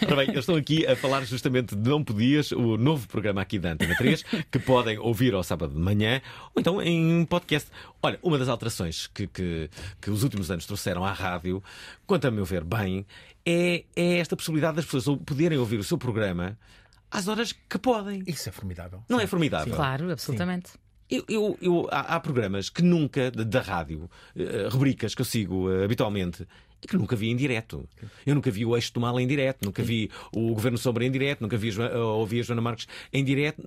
Speaker 4: Ora bem, eles estão aqui a falar justamente de Não Podias, o novo programa aqui da Antena 3, que podem ouvir ao sábado de manhã ou então em podcast. Olha, uma das alterações que, que, que os últimos anos trouxeram à rádio, quanto a meu ver bem, é, é esta possibilidade das pessoas poderem ouvir o seu programa às horas que podem.
Speaker 3: Isso é formidável.
Speaker 4: Não é Sim. é formidável?
Speaker 2: Sim. Claro, absolutamente. Sim.
Speaker 4: Eu, eu, eu há, há, programas que nunca, da rádio, uh, rubricas que eu sigo uh, habitualmente, e que nunca vi em direto. Eu nunca vi o Eixo do Mal em direto, nunca vi o Governo Sombra em direto, nunca vi a, ouvi a Joana Marques em direto.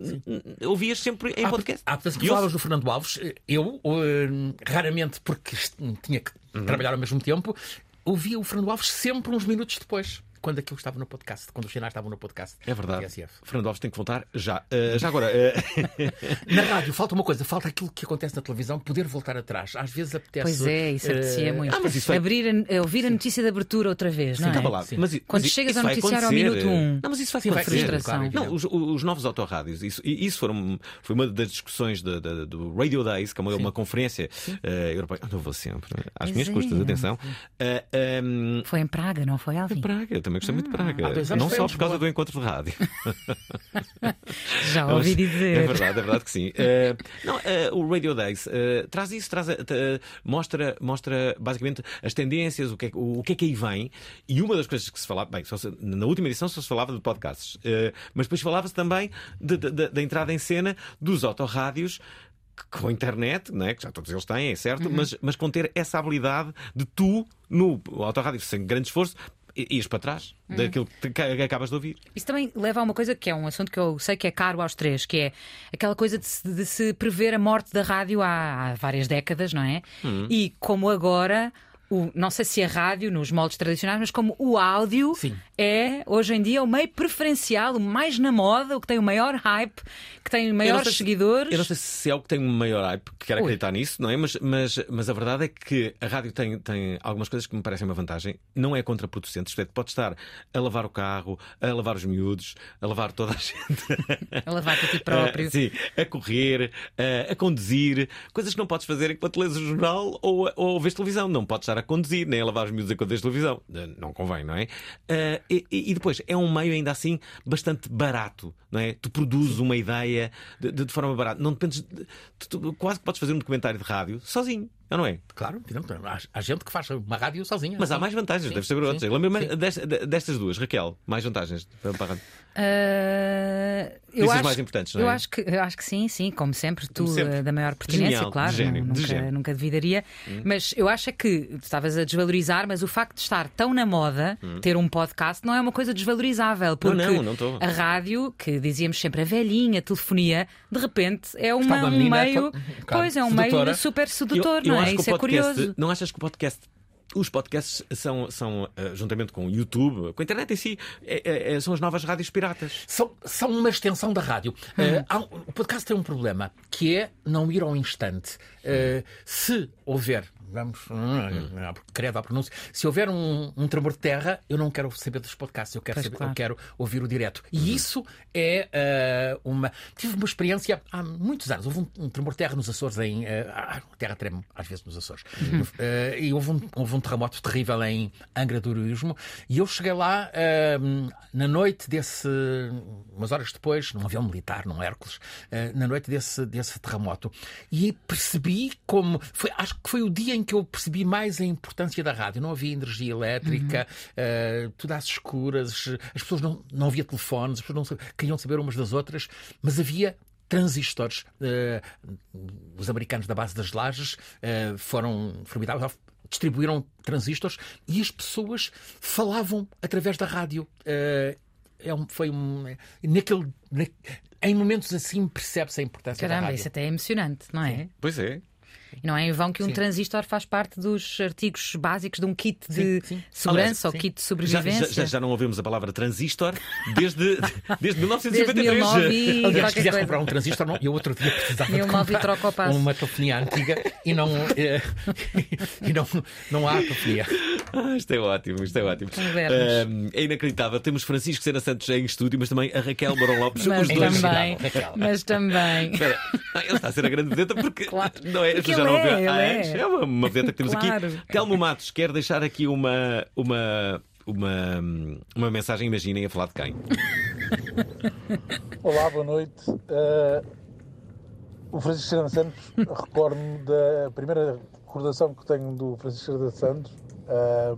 Speaker 4: Ouvias sempre em podcast.
Speaker 3: Há pessoas que falavas do Fernando Alves. Eu, uh, raramente, porque tinha que uhum. trabalhar ao mesmo tempo, ouvia o Fernando Alves sempre uns minutos depois quando aquilo estava no podcast, quando os sinais estavam no podcast.
Speaker 4: É verdade. Fernando Alves tem que voltar já. Uh, já agora. Uh... [laughs]
Speaker 3: Na rádio falta uma coisa, falta aquilo que acontece na televisão, poder voltar atrás. Às vezes apetece.
Speaker 2: Pois é, isso apetecia uh... muito. Ah, mas isso vai... Abrir a, ouvir a notícia de abertura outra vez,
Speaker 4: Sim,
Speaker 2: não é?
Speaker 4: Lá. Sim. Mas,
Speaker 2: quando
Speaker 4: mas
Speaker 2: chegas ao noticiário ao minuto um.
Speaker 4: Não, mas isso vai Sim, frustração. Não, os, os novos autorrádios, isso, isso foram, foi uma das discussões de, de, do Radio Days, que é uma, uma conferência uh, europeia. Eu vou sempre, às pois minhas é. custas, atenção.
Speaker 2: Um... Foi em Praga, não foi, Alvin?
Speaker 4: Em Praga, também gostei muito de Praga.
Speaker 3: dois anos
Speaker 4: Não só por causa do encontro de rádio. [laughs]
Speaker 2: Já ouvi dizer.
Speaker 4: É verdade, é verdade que sim. Eh, não, eh, o Radio Days eh, traz isso, traz, mostra, mostra basicamente as tendências, o que, é, que- o, o que é que aí vem. E uma das coisas que se falava, bem, se- na última edição só se falava de podcasts, mas depois falava-se também de- de- de- da entrada em cena dos autorrádios com a internet, não é? que já todos eles têm, é certo,
Speaker 2: Uhum.
Speaker 4: mas, mas com ter essa habilidade de tu, no autorrádio, sem grande esforço, ires para trás
Speaker 2: Uhum.
Speaker 4: daquilo que acabas de ouvir.
Speaker 2: Isso também leva a uma coisa que é um assunto que eu sei que é caro aos três, que é aquela coisa de se, de se prever a morte da rádio há, há várias décadas, não é?
Speaker 3: Hum.
Speaker 2: E como agora. O, não sei se a rádio nos moldes tradicionais, mas como o áudio é hoje em dia o meio preferencial, o mais na moda, o que tem o maior hype, que tem maiores
Speaker 4: sei se-
Speaker 2: seguidores.
Speaker 4: Eu não sei se é o que tem um maior hype, que quero
Speaker 2: Ui.
Speaker 4: acreditar nisso, não é? Mas, mas, mas a verdade é que a rádio tem, tem algumas coisas que me parecem uma vantagem. Não é contraproducente. Isto é, pode estar a lavar o carro, a lavar os miúdos, a lavar toda a gente. [laughs]
Speaker 2: A lavar-te a ti [laughs] próprio.
Speaker 4: Sim, a correr, a, a conduzir, coisas que não podes fazer enquanto lês o jornal ou, ou vês televisão. Não podes estar a conduzir, nem a lavar os miúdos enquanto vês televisão. Eh, Não convém, não é? Ah, e, e depois, é um meio ainda assim bastante barato, não é? Tu produzes uma ideia de, de- de forma barata. Não dependes. de- tu- tu quase que podes fazer um documentário de rádio sozinho, não é?
Speaker 3: Claro, há, há gente que faz uma rádio sozinha.
Speaker 4: Mas há mais vantagens,
Speaker 3: Sim,
Speaker 4: deve saber outras. desta- destas duas, Raquel, mais vantagens para a rádio.
Speaker 2: Ah, eu
Speaker 4: Dizes
Speaker 2: acho,
Speaker 4: mais importantes, não é?
Speaker 2: Eu acho, que, eu acho que sim, sim, como sempre, tu
Speaker 4: Como sempre.
Speaker 2: eh, da maior pertinência,
Speaker 4: Genial,
Speaker 2: claro,
Speaker 4: de gênio,
Speaker 2: nunca, nunca duvidaria.
Speaker 4: Hum.
Speaker 2: Mas eu acho é que tu estavas a desvalorizar, mas o facto de estar tão na moda,
Speaker 4: Hum.
Speaker 2: ter um podcast, não é uma coisa desvalorizável. Porque
Speaker 4: não, não estou.
Speaker 2: a rádio, que dizíamos sempre a velhinha, a telefonia, de repente é uma,
Speaker 3: uma
Speaker 2: um
Speaker 3: menina
Speaker 2: meio. pois é, um
Speaker 3: sedutora.
Speaker 2: meio super sedutor,
Speaker 4: Eu- eu
Speaker 2: não é?
Speaker 4: Que o
Speaker 2: Isso é
Speaker 4: podcast-
Speaker 2: curioso.
Speaker 4: Não achas que o podcast. Os podcasts são, são eh, juntamente com o YouTube, com a internet em si, é- é- são as novas rádios piratas.
Speaker 3: São, são uma extensão da rádio. Eh, há um- o podcast tem um problema, que é não ir ao instante. Eh, se houver, vamos, hum, credo à pronúncia, se houver um, um tremor de terra, eu não quero saber dos podcasts, eu quero,
Speaker 2: Pois,
Speaker 3: saber-
Speaker 2: claro.
Speaker 3: eu quero ouvir o direto. E isso é eh, uma. Tive uma experiência há muitos anos. Houve um, um tremor de terra nos Açores, em. ah, a terra treme às vezes nos Açores. Eh, e houve um, houve um terremoto terrível em Angra do Heroísmo. E eu cheguei lá na noite desse. umas horas depois, num avião militar, num Hércules, na noite desse, desse terremoto. E percebi como. Foi, acho que foi o dia em que eu percebi mais a importância da rádio. Não havia energia elétrica, eh, tudo às escuras, as pessoas não, não havia telefones, as pessoas não sa- queriam saber umas das outras, mas havia transistores. Eh, os americanos da base das lajes eh, foram formidáveis. Distribuíram transistores e as pessoas falavam através da rádio. Eh, é um- foi um. Naquele, na- em momentos assim percebe-se a importância da
Speaker 2: Caramba,
Speaker 3: rádio.
Speaker 2: isso até é emocionante, não é?
Speaker 4: Pois é.
Speaker 2: E não é em vão que um
Speaker 3: Sim.
Speaker 2: transistor faz parte dos artigos básicos de um kit de
Speaker 3: Sim, sim.
Speaker 2: segurança
Speaker 4: Aliás,
Speaker 2: ou kit de sobrevivência.
Speaker 4: já, já, já não ouvimos a palavra transistor desde, [laughs] desde 1953.
Speaker 2: Desde 1900 [laughs]
Speaker 3: Aliás, se quisesse
Speaker 2: coisa.
Speaker 3: comprar um transistor, não, eu outro dia precisava de
Speaker 2: 1900
Speaker 3: comprar
Speaker 2: troca o passo.
Speaker 3: uma telefonia antiga e não, eh, [laughs] e não, não há telefonia.
Speaker 4: Ah, isto é ótimo, isto é ótimo. Ah, é inacreditável. Temos Francisco Sena Santos em estúdio, mas também a Raquel Mourão Lopes.
Speaker 2: Mas
Speaker 4: os dois.
Speaker 2: também, mas também.
Speaker 4: Espera, não, ele está a ser a grande vedeta porque não é,
Speaker 2: Porque
Speaker 4: já não
Speaker 2: é,
Speaker 4: vê anos.
Speaker 2: é.
Speaker 4: É uma, uma vedeta que temos
Speaker 2: Claro.
Speaker 4: aqui. Telmo Matos quer deixar aqui uma, uma, uma, uma mensagem. Imaginem a falar de quem?
Speaker 12: Olá, boa noite. Eh, o Francisco Serena Santos, recordo-me da primeira recordação que tenho do Francisco Serena Santos eh,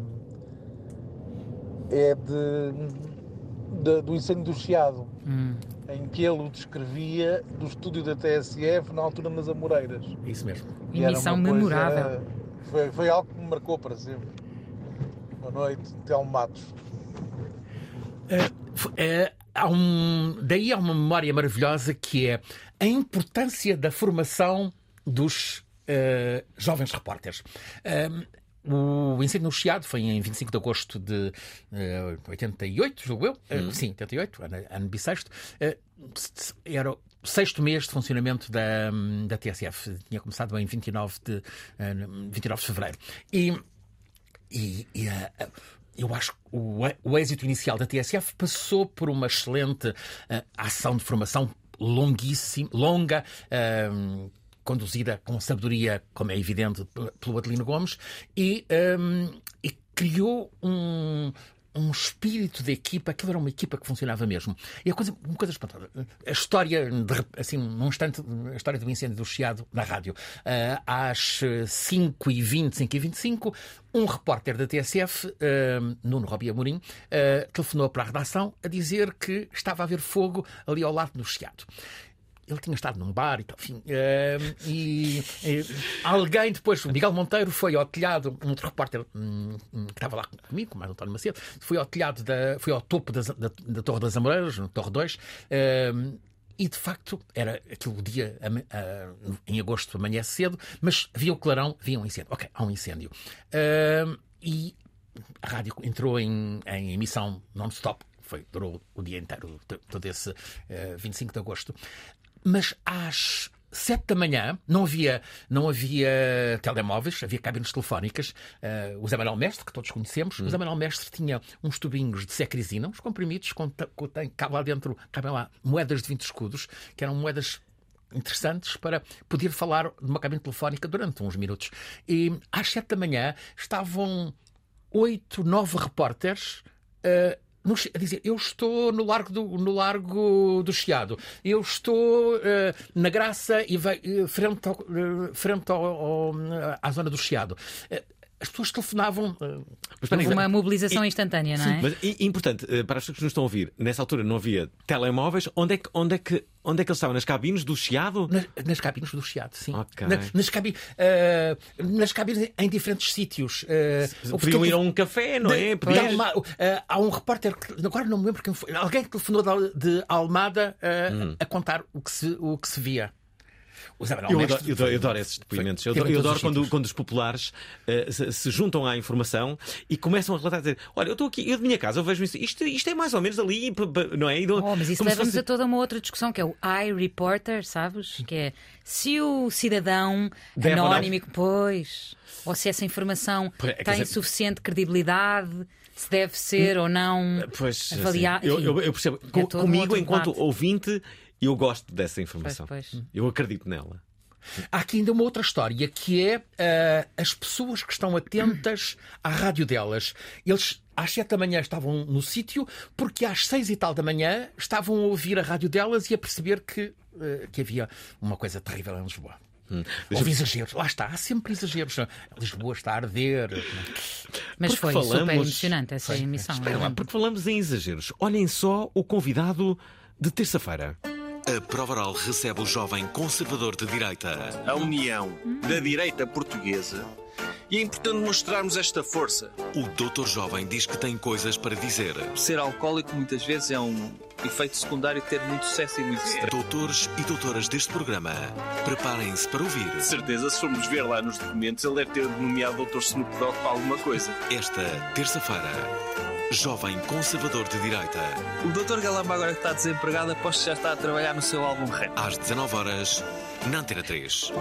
Speaker 12: é de, de- do incêndio do Chiado,
Speaker 2: Hum.
Speaker 12: Em que ele o descrevia do estúdio da TSF na altura nas Amoreiras.
Speaker 3: Isso mesmo.
Speaker 12: E
Speaker 2: Emissão
Speaker 12: coisa-
Speaker 2: memorável.
Speaker 12: foi, foi algo que me marcou para sempre. Boa noite, Telmo Matos.
Speaker 3: É, há um, daí há uma memória maravilhosa que é a importância da formação dos eh, jovens repórteres. O incêndio no Chiado foi em 25 de agosto de eh, 88, julgo eu. Eh, sim, 88, ano, ano bissexto. Eh, era o sexto mês de funcionamento da, da TSF. Tinha começado em 29 de, eh, 29 de fevereiro. E e, e, eu acho que o, o êxito inicial da TSF passou por uma excelente ação de formação longuíssima, longa, conduzida com sabedoria, como é evidente, pe- pelo Adelino Gomes, e, eh, e criou um, um espírito de equipa, aquilo era uma equipa que funcionava mesmo. E a coisa, uma coisa espantosa. A história, de, assim, num instante, a história do incêndio do Chiado na rádio. Uh, às 5h20, 5h25, um repórter da TSF, uh, Nuno Robi Amorim, uh, telefonou para a redação a dizer que estava a haver fogo ali ao lado do Chiado ele tinha estado num bar e tal, enfim. Uh, e, e, alguém depois, o Miguel Monteiro, foi ao telhado, um outro repórter um, um, que estava lá comigo, mais António Macedo, foi ao telhado, da, foi ao topo da, da, da Torre das Amoreiras, no Torre 2. Uh, e de facto era aquele dia uh, em agosto amanhece cedo, mas havia o clarão, havia um incêndio. Ok, há um incêndio. e a rádio entrou em, em emissão non-stop foi, durou o dia inteiro, todo esse uh, 25 de agosto. Mas às sete da manhã não havia, não havia telemóveis, havia cabines telefónicas. Uh, o Zé Manuel Mestre, que todos conhecemos, hum. o Zé Manuel Mestre tinha uns tubinhos de secrisina, uns comprimidos, com, com, tem, cabe lá dentro, cabem lá moedas de 20 escudos, que eram moedas interessantes para poder falar de uma cabine telefónica durante uns minutos. E às sete da manhã estavam oito, nove repórteres. Uh, no, a dizer, eu estou no Largo do, no largo do Chiado, eu estou uh, na Graça e vai, uh, frente, ao, uh, frente ao, ao, à zona do Chiado as pessoas telefonavam.
Speaker 2: Mas, Houve uma mobilização instantânea, não é? Sim,
Speaker 4: mas importante, para as pessoas que nos estão a ouvir, nessa altura não havia telemóveis. Onde é que, onde é que, onde é que eles estavam? Nas cabines do Chiado?
Speaker 3: Nas, nas cabines do Chiado, sim. Okay. Na, nas, cabi, uh, nas cabines em diferentes sítios.
Speaker 4: Uh, Podiam ir a um café, não é?
Speaker 3: De, Alma, uh, há um repórter, que, agora não me lembro quem foi, alguém que telefonou de, de Almada uh, hum. a contar o que se, o que se via.
Speaker 4: Eu adoro, eu, adoro, eu adoro, esses depoimentos. Eu adoro, eu adoro quando, quando, os populares uh, se, se, juntam à informação e começam a relatar dizer: Olha, eu estou aqui, eu de minha casa, eu vejo isso, isto, isto é mais ou menos ali, não é?
Speaker 2: Oh, mas isso leva-nos fosse... a toda uma outra discussão que é o iReporter, sabes? Que é se o cidadão Deve anónimo, pois, ou se essa informação é, tem dizer... suficiente credibilidade se deve ser ou não
Speaker 4: pois, avaliado. Assim, eu, eu, percebo. É comigo, enquanto debate. ouvinte, eu gosto dessa informação. Pois, pois. Eu acredito nela.
Speaker 3: Há aqui ainda uma outra história que é uh, as pessoas que estão atentas à rádio delas. Eles às sete da manhã estavam no sítio porque às seis e tal da manhã estavam a ouvir a rádio delas e a perceber que, uh, que havia uma coisa terrível em Lisboa. Hum. Houve exageros, lá está, há sempre exageros. Lisboa está a arder.
Speaker 2: Mas porque foi falamos... super emocionante essa emissão.
Speaker 4: Espera lá, porque falamos em exageros. Olhem só o convidado de terça-feira.
Speaker 1: A prova oral recebe o jovem conservador de direita.
Speaker 13: A união da direita portuguesa. E é importante mostrarmos esta força.
Speaker 1: O doutor jovem diz que tem coisas para dizer.
Speaker 14: Ser alcoólico muitas vezes é um efeito secundário de ter muito sucesso e muito stress.
Speaker 1: Doutores e doutoras deste programa, preparem-se para ouvir.
Speaker 13: De certeza, se formos ver lá nos documentos, ele deve ter nomeado doutor Snoop Dogg para alguma coisa.
Speaker 1: Esta terça-feira, jovem conservador de direita.
Speaker 14: O Dr. Galamba, agora que está desempregado, aposto que já está a trabalhar no seu álbum rap.
Speaker 1: Às 19 horas, na Antena 3.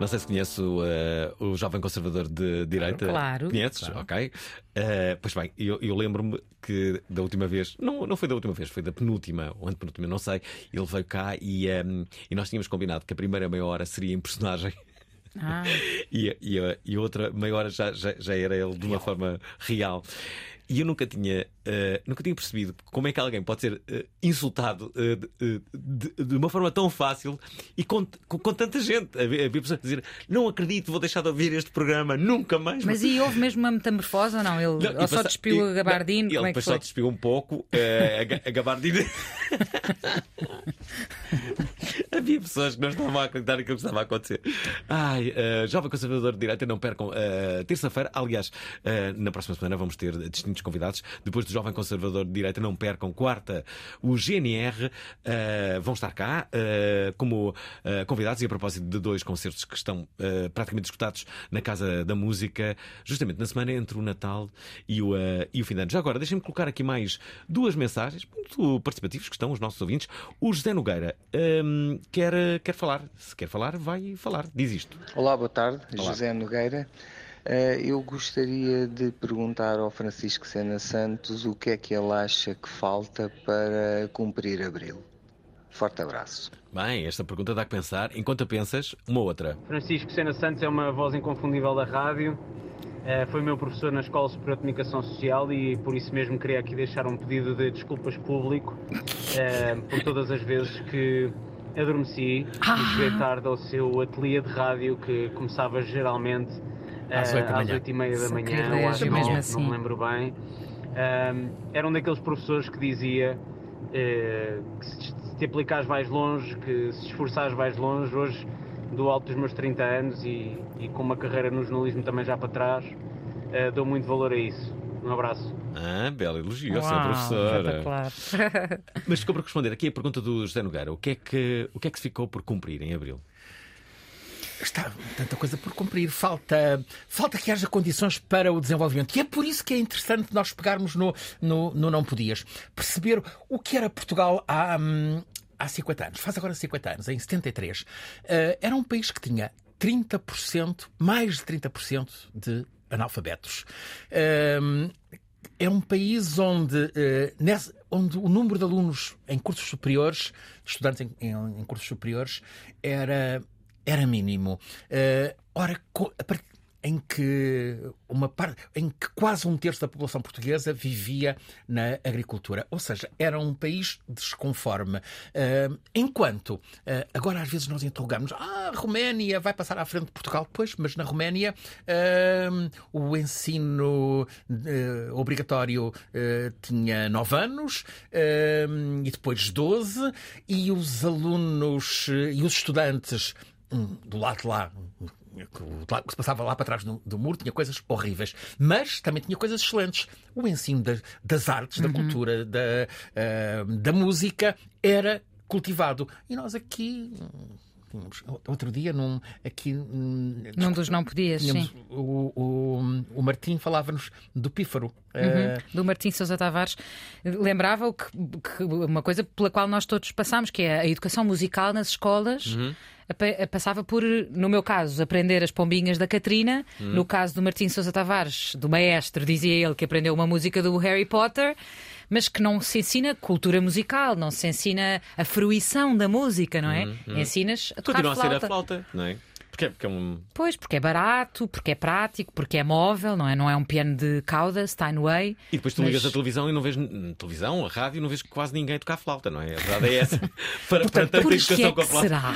Speaker 4: Não sei se conhece o, uh, o jovem conservador de direita.
Speaker 2: Claro.
Speaker 4: Conheces?
Speaker 2: Claro.
Speaker 4: Ok. Uh, pois bem, eu, eu lembro-me que da última vez, não, não foi da última vez, foi da penúltima ou antepenúltima, não sei. Ele veio cá e, um, ehm, e nós tínhamos combinado que a primeira meia hora seria em personagem. Ah. [laughs] e, e, e outra meia hora já, já, já era ele de uma forma real. E eu nunca tinha, uh, nunca tinha percebido como é que alguém pode ser uh, insultado uh, de, de, uma forma tão fácil e com, com, com tanta gente. Havia pessoas a dizer: Não acredito, vou deixar de ouvir este programa, nunca mais.
Speaker 2: Mas e houve mesmo uma metamorfose ou não? Ele não, ou só despiu a gabardine?
Speaker 4: Ele, é foi? só despiu um pouco a, a gabardine. [laughs] [laughs] Havia pessoas que não estavam a acreditar naquilo que estava a acontecer. Ai, uh, jovem conservador de direita, não percam uh, terça-feira. Aliás, uh, na próxima semana vamos ter distintos convidados. Depois do jovem conservador de direita, não percam quarta, o GNR vão estar cá como convidados e a propósito de dois concertos que estão praticamente escutados na Casa da Música, justamente na semana entre o Natal e o, e o fim de ano. Já agora, deixem-me colocar aqui mais duas mensagens muito participativas que estão os nossos ouvintes. O José Nogueira um, quer, quer falar. Se quer falar, vai falar. Diz isto.
Speaker 15: Olá, boa tarde. Olá. José Nogueira. Uh, eu gostaria de perguntar ao Francisco Sena Santos o que é que ele acha que falta para cumprir abril. Forte abraço.
Speaker 4: Bem, esta pergunta dá que pensar. Enquanto pensas, uma outra.
Speaker 16: Francisco Sena Santos é uma voz inconfundível da rádio. Uh, foi meu professor na Escola Superior de Comunicação Social e por isso mesmo queria aqui deixar um pedido de desculpas público uh, por todas as vezes que adormeci ah. e cheguei tarde ao seu ateliê de rádio que começava geralmente uh, às oito e meia da manhã ou às nove, assim. não me lembro bem. era um daqueles professores que dizia que se te aplicares vais longe, que se esforçares vais longe. Hoje do alto dos meus 30 anos e, e com uma carreira no jornalismo também já para trás, uh, dou muito valor a isso. Um abraço.
Speaker 4: Ah, belo elogio, Uau, professora. [laughs] Mas ficou para responder aqui a pergunta do José Nogueira: o que, é que, o que é que se ficou por cumprir em abril?
Speaker 3: Está tanta coisa por cumprir. Falta, falta que haja condições para o desenvolvimento. E é por isso que é interessante nós pegarmos no, no, no Não Podias. Perceber o que era Portugal há, hum, há 50 anos, faz agora 50 anos, em 73, uh, eh, era um país que tinha 30%, mais de 30% de analfabetos. Uh, é um país onde, uh, nesse, onde o número de alunos em cursos superiores, estudantes em, em, em cursos superiores, era, era mínimo. Uh, ora, a partir em que uma parte, em que quase um terço da população portuguesa vivia na agricultura, ou seja, era um país desconforme. Uh, enquanto uh, agora às vezes nós interrogamos, ah, a Roménia vai passar à frente de Portugal, pois, mas na Roménia uh, o ensino obrigatório tinha 9 anos e depois 12 e os alunos e os estudantes do lado de lá, que se passava lá para trás do, do, muro tinha coisas horríveis, mas também tinha coisas excelentes. O ensino das, das artes, da uhum. cultura, da, uh, da música era cultivado. E nós aqui outro dia num aqui
Speaker 2: num dos não podias sim.
Speaker 3: O, o, o Martim falava-nos do pífaro
Speaker 2: uhum, uh... do Martim Sousa Tavares lembrava que, que, uma coisa pela qual nós todos passamos que é a educação musical nas escolas uhum passava por, no meu caso, aprender as pombinhas da Catrina. Hum. No caso do Martim Sousa Tavares, do maestro, dizia ele que aprendeu uma música do Harry Potter, mas que não se ensina cultura musical, não se ensina a fruição da música, não é? Hum, hum. Ensinas a tocar
Speaker 4: Continua
Speaker 2: flauta.
Speaker 4: a ser a flauta, não é? Porque é, porque é um...
Speaker 2: Pois, porque é barato, porque é prático, porque é móvel, não é? Não é um piano de cauda, Steinway.
Speaker 4: E depois tu mas... ligas a televisão e não vês televisão, a rádio, e não vês quase ninguém tocar flauta, não é? A verdade é essa. [laughs] [laughs]
Speaker 3: para, Portanto, para tanta educação é com a flauta. Será?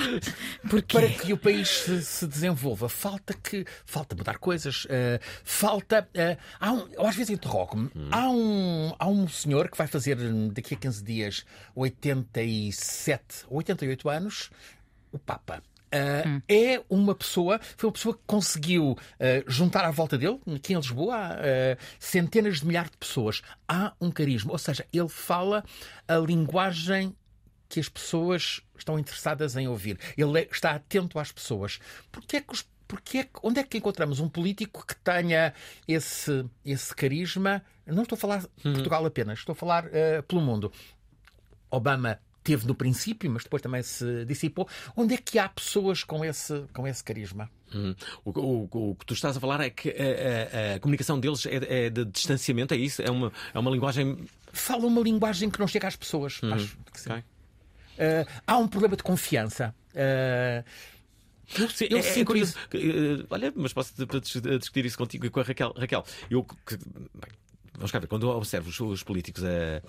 Speaker 3: Porquê? Para que o país se, se, desenvolva, falta que falta mudar coisas, uh, falta. Uh, há um, eu às vezes interrogo-me, hum. há, um, há um senhor que vai fazer daqui a 15 dias 87, 88 anos, o Papa. Uh, hum. É uma pessoa, foi uma pessoa que conseguiu uh, juntar à volta dele, aqui em Lisboa, uh, centenas de milhares de pessoas. Há um carisma, ou seja, ele fala a linguagem que as pessoas estão interessadas em ouvir. Ele é, está atento às pessoas. Porquê é que os porque é, onde é que encontramos um político que tenha esse, esse carisma? Não estou a falar de uhum. Portugal apenas, estou a falar pelo mundo. Obama teve no princípio, mas depois também se dissipou. Onde é que há pessoas com esse, com esse carisma?
Speaker 4: Hum. O, o, o, que tu estás a falar é que a, a, a comunicação deles é, é, de distanciamento, é isso? É uma, é uma linguagem.
Speaker 3: Fala uma linguagem que não chega às pessoas. Hum. Acho que sim. Okay. Uh, há um problema de confiança. Uh,
Speaker 4: eu, Sim, eu é, é curioso. Uh, olha, mas posso discutir isso contigo e com a Raquel. Raquel, eu. Que, bem, vamos cá ver, quando eu observo os, os políticos a,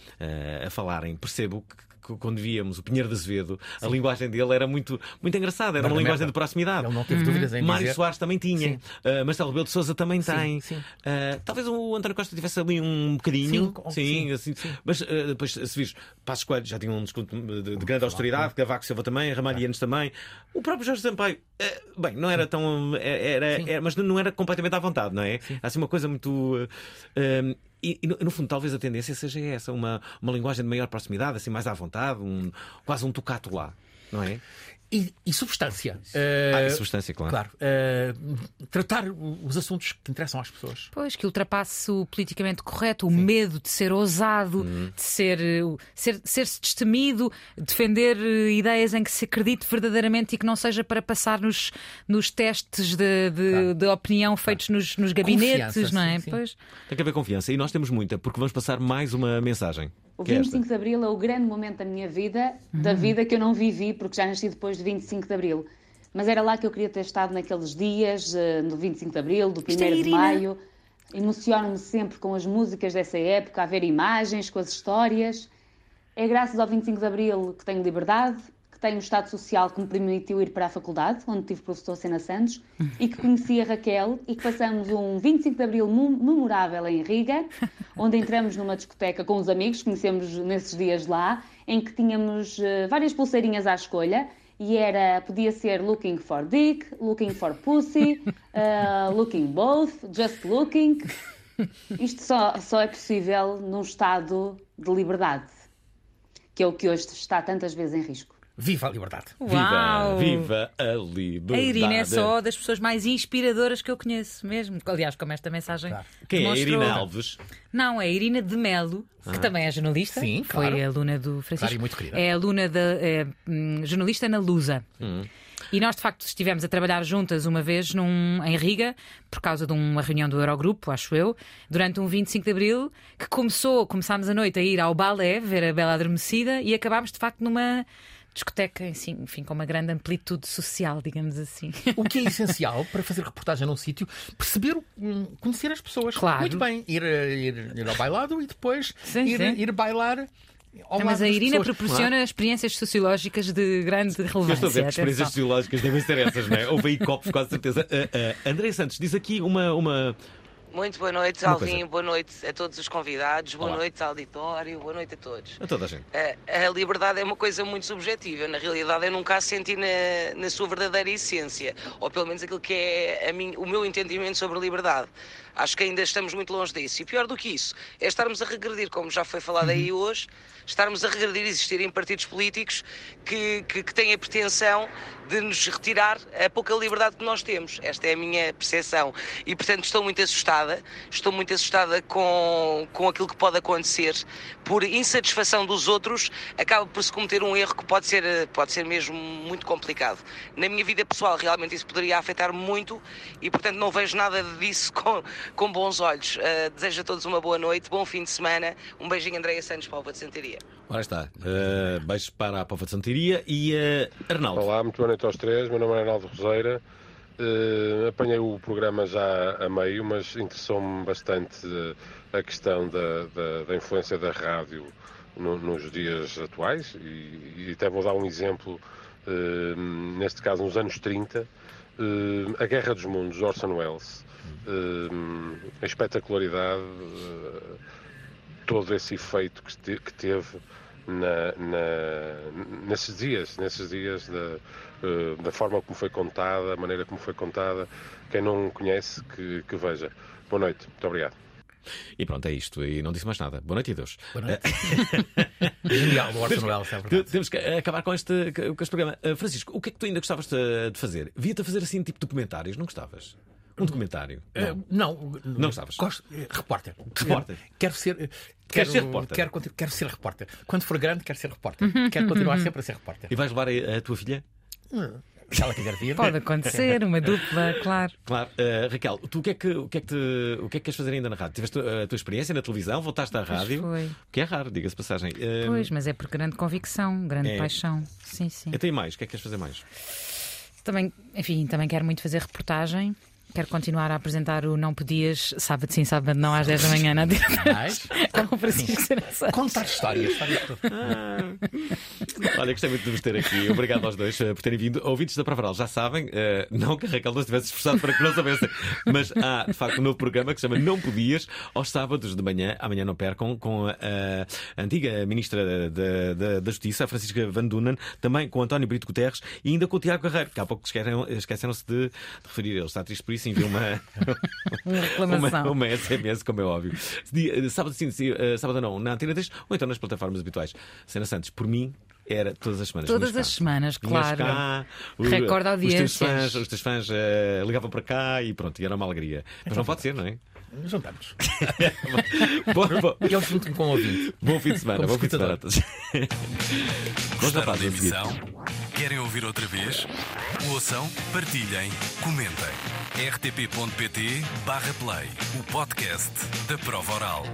Speaker 4: a, a falarem, percebo que quando víamos o Pinheiro de Azevedo, a linguagem dele era muito, muito engraçada, era uma linguagem de proximidade.
Speaker 3: Ele não teve dúvidas em
Speaker 4: Mário
Speaker 3: dizer...
Speaker 4: Soares também tinha, uh, Marcelo Rebelo de Souza também sim, tem. Sim. Uh, talvez o António Costa tivesse ali um bocadinho, sim, sim, assim, mas uh, depois, se vires, Passos Coelho já tinha um desconto de, de grande austeridade, Cavaco Silva também, Ramalhianos também, o próprio Jorge Sampaio, uh, bem, não era tão. Era, era, mas não era completamente à vontade, não é? Há assim uma coisa muito. E, e, no fundo, talvez a tendência seja essa, uma, uma linguagem de maior proximidade, assim, mais à vontade, um, quase um tocato lá, não é?
Speaker 3: E, e substância.
Speaker 4: Ah, e substância, claro.
Speaker 3: claro uh, tratar os assuntos que interessam às pessoas.
Speaker 2: Pois, que ultrapasse o politicamente correto, o Sim. medo de ser ousado, uhum. de ser, ser, ser-se destemido, defender ideias em que se acredite verdadeiramente e que não seja para passar nos, nos testes de, de, claro. de opinião feitos claro. nos, nos gabinetes, confiança, não é?
Speaker 4: Sim, sim. Pois. Tem que haver confiança e nós temos muita, porque vamos passar mais uma mensagem.
Speaker 17: O 25 de Abril é o grande momento da minha vida, uhum. da vida que eu não vivi, porque já nasci depois de 25 de Abril. mas era lá que eu queria ter estado naqueles dias, eh, no 25 de Abril, do 1
Speaker 2: Isto é
Speaker 17: de. Maio. Emociono-me sempre com as músicas dessa época, a ver imagens, com as histórias. É graças ao 25 de Abril que tenho liberdade, que tenho um estado social que me permitiu ir para a faculdade, onde tive o professor Sena Santos, e que conheci a Raquel e que passamos um 25 de Abril memorável em Riga, onde entramos numa discoteca com os amigos, conhecemos nesses dias lá, em que tínhamos eh, várias pulseirinhas à escolha, e era, podia ser looking for dick, looking for pussy, [laughs] uh, looking both, just looking. Isto só, só é possível num estado de liberdade, que é o que hoje está tantas vezes em risco.
Speaker 3: Viva a liberdade.
Speaker 2: Uau!
Speaker 4: Viva, viva a liberdade.
Speaker 2: A Irina é só das pessoas mais inspiradoras que eu conheço mesmo. Aliás, como esta mensagem.
Speaker 4: Quem é a. Irina Alves?
Speaker 2: Não, é a Irina de Melo, que
Speaker 4: Ah.
Speaker 2: também é jornalista.
Speaker 3: Sim,
Speaker 2: Foi
Speaker 3: claro.
Speaker 2: aluna do Francisco.
Speaker 3: Claro, e muito querida.
Speaker 2: É aluna da. É, hum, jornalista na Lusa.
Speaker 4: Hum.
Speaker 2: E nós, de facto, estivemos a trabalhar juntas uma vez num, em Riga, por causa de uma reunião do Eurogrupo, acho eu, durante um 25 de Abril, que começou, começámos a noite a ir ao balé, ver a Bela Adormecida, e acabámos, de facto, numa discoteca, enfim, com uma grande amplitude social, digamos assim.
Speaker 3: O que é [laughs] essencial para fazer reportagem num sítio, perceber, o- hum, conhecer as pessoas.
Speaker 2: Claro.
Speaker 3: Muito bem, ir, eh, ir, ir ao bailado e depois ir,
Speaker 2: sim.
Speaker 3: ir bailar. Ao
Speaker 2: Não, mas a Irina
Speaker 3: pessoas.
Speaker 2: proporciona experiências sociológicas de grande
Speaker 4: Eu
Speaker 2: relevância.
Speaker 4: estou a ver que experiências sociológicas devem ser essas, não é? Houve aí copos, com certeza. Uh, uh, André Santos diz aqui uma. uma...
Speaker 18: Muito boa noite,
Speaker 4: coisa.
Speaker 18: Boa noite a todos os convidados. Boa
Speaker 4: Olá.
Speaker 18: noite, auditório. Boa noite a todos.
Speaker 4: A toda a gente.
Speaker 18: A, a liberdade é uma coisa muito subjetiva. Na realidade, eu nunca a senti na, na sua verdadeira essência. Ou pelo menos aquilo que é mim- o meu entendimento sobre a liberdade. Acho que ainda estamos muito longe disso. E pior do que isso, é estarmos a regredir, como já foi falado aí hoje, estarmos a regredir e existirem partidos políticos que, que, que têm a pretensão de nos retirar a pouca liberdade que nós temos. Esta é a minha percepção. E, portanto, estou muito assustada. Estou muito assustada com, com aquilo que pode acontecer. Por insatisfação dos outros, acaba por se cometer um erro que pode ser, eh, pode ser mesmo muito complicado. Na minha vida pessoal, realmente isso poderia afetar muito e, portanto, não vejo nada disso [laughs] com, com bons olhos. Eh, desejo a todos uma boa noite, bom fim de semana. Um beijinho, Andréia Santos, Palva de Santaria.
Speaker 4: Ora está. Uh, beijos para a Pova de Santiria e uh, Arnaldo.
Speaker 19: Olá, muito boa noite aos três. Meu nome é Arnaldo Roseira. Eh, apanhei o programa já a meio, mas interessou-me bastante eh, a questão da, da- da influência da rádio no- nos dias atuais. E, e até vou dar um exemplo, eh, neste caso nos anos 30, eh, A Guerra dos Mundos, Orson Welles. A espetacularidade, todo esse efeito que, te- que teve na, na- nesses dias, nesses dias da, da forma como foi contada, a maneira como foi contada. Quem não conhece, que, que veja. Boa noite, muito obrigado.
Speaker 4: E pronto, é isto. E não disse mais nada. Boa noite e Deus.
Speaker 3: Boa noite. Genial, o Orson Welles, é verdade.
Speaker 4: Temos que acabar com este, com este programa. Uh, Francisco, o que é que tu ainda gostavas de, fazer? Via-te a fazer assim tipo documentários? Não gostavas? Um documentário?
Speaker 3: Eh, não,
Speaker 4: Não gostavas?
Speaker 3: Gosto, eh, repórter.
Speaker 4: Repórter.
Speaker 3: Eh, Quero ser. eh,
Speaker 4: Queres
Speaker 3: quero,
Speaker 4: ser repórter?
Speaker 3: Quero, quero ser repórter. Quando for grande, quero ser repórter. [laughs] Quero continuar sempre a ser repórter.
Speaker 4: E vais levar a, a tua filha?
Speaker 3: Se ela quiser vir.
Speaker 2: Pode acontecer, uma dupla, claro.
Speaker 4: Claro. Uh, Raquel, tu o que, é que, o, que é que te- o que é que queres fazer ainda na rádio? Tiveste uh, a tua experiência na televisão? Voltaste à
Speaker 2: Pois
Speaker 4: rádio?
Speaker 2: foi.
Speaker 4: Que é raro, diga-se passagem. Uh,
Speaker 2: Pois, mas é por grande convicção, grande
Speaker 4: É.
Speaker 2: paixão. Sim, sim.
Speaker 4: Então e mais? O que é que queres fazer mais?
Speaker 2: Também, enfim, também quero muito fazer reportagem. Quero continuar a apresentar o Não Podias, sábado sim, sábado não, às 10 da manhã, na
Speaker 3: Mais?
Speaker 2: Com o Francisco.
Speaker 3: Contar histórias. histórias tudo.
Speaker 4: Olha, gostei muito de vos ter aqui. Obrigado aos dois uh, por terem vindo. Ouvintes da Provaral já sabem, uh, não que a Raquel não estivesse esforçado para que não soubessem, mas há de facto um novo programa que se chama Não Podias, aos sábados de manhã. Amanhã não percam, com a, a antiga Ministra da, da, da Justiça, a Francisca Van Dunen, também com António Brito Guterres e ainda com o Tiago Carreiro, que há pouco esqueceram- esqueceram-se de, de referir. Ele está triste por isso e enviou uma, [laughs] [laughs]
Speaker 2: Uma reclamação.
Speaker 4: uma, uma SMS, como é óbvio. Dia- Sábado sim, sim, uh, sábado não, na Antena 3 ou então nas plataformas habituais. Sena Santos, por mim, era todas as semanas.
Speaker 2: Todas as
Speaker 4: cá.
Speaker 2: semanas, claro.
Speaker 4: cá, o-
Speaker 2: Recorde
Speaker 4: Os teus
Speaker 2: audiências.
Speaker 4: fãs, os teus fãs eh, ligavam para cá e pronto, e era uma alegria. Mas não pode ser, não é?
Speaker 3: Juntamos. [laughs]
Speaker 4: bom, bom.
Speaker 3: Eu junto-me com o ouvinte.
Speaker 4: Bom fim de semana,
Speaker 3: Como
Speaker 4: bom fim de semana
Speaker 20: Gostaram [laughs] da emissão? Querem ouvir outra vez? Ouçam, partilhem, comentem. rtp.pt barra play, o podcast da prova oral.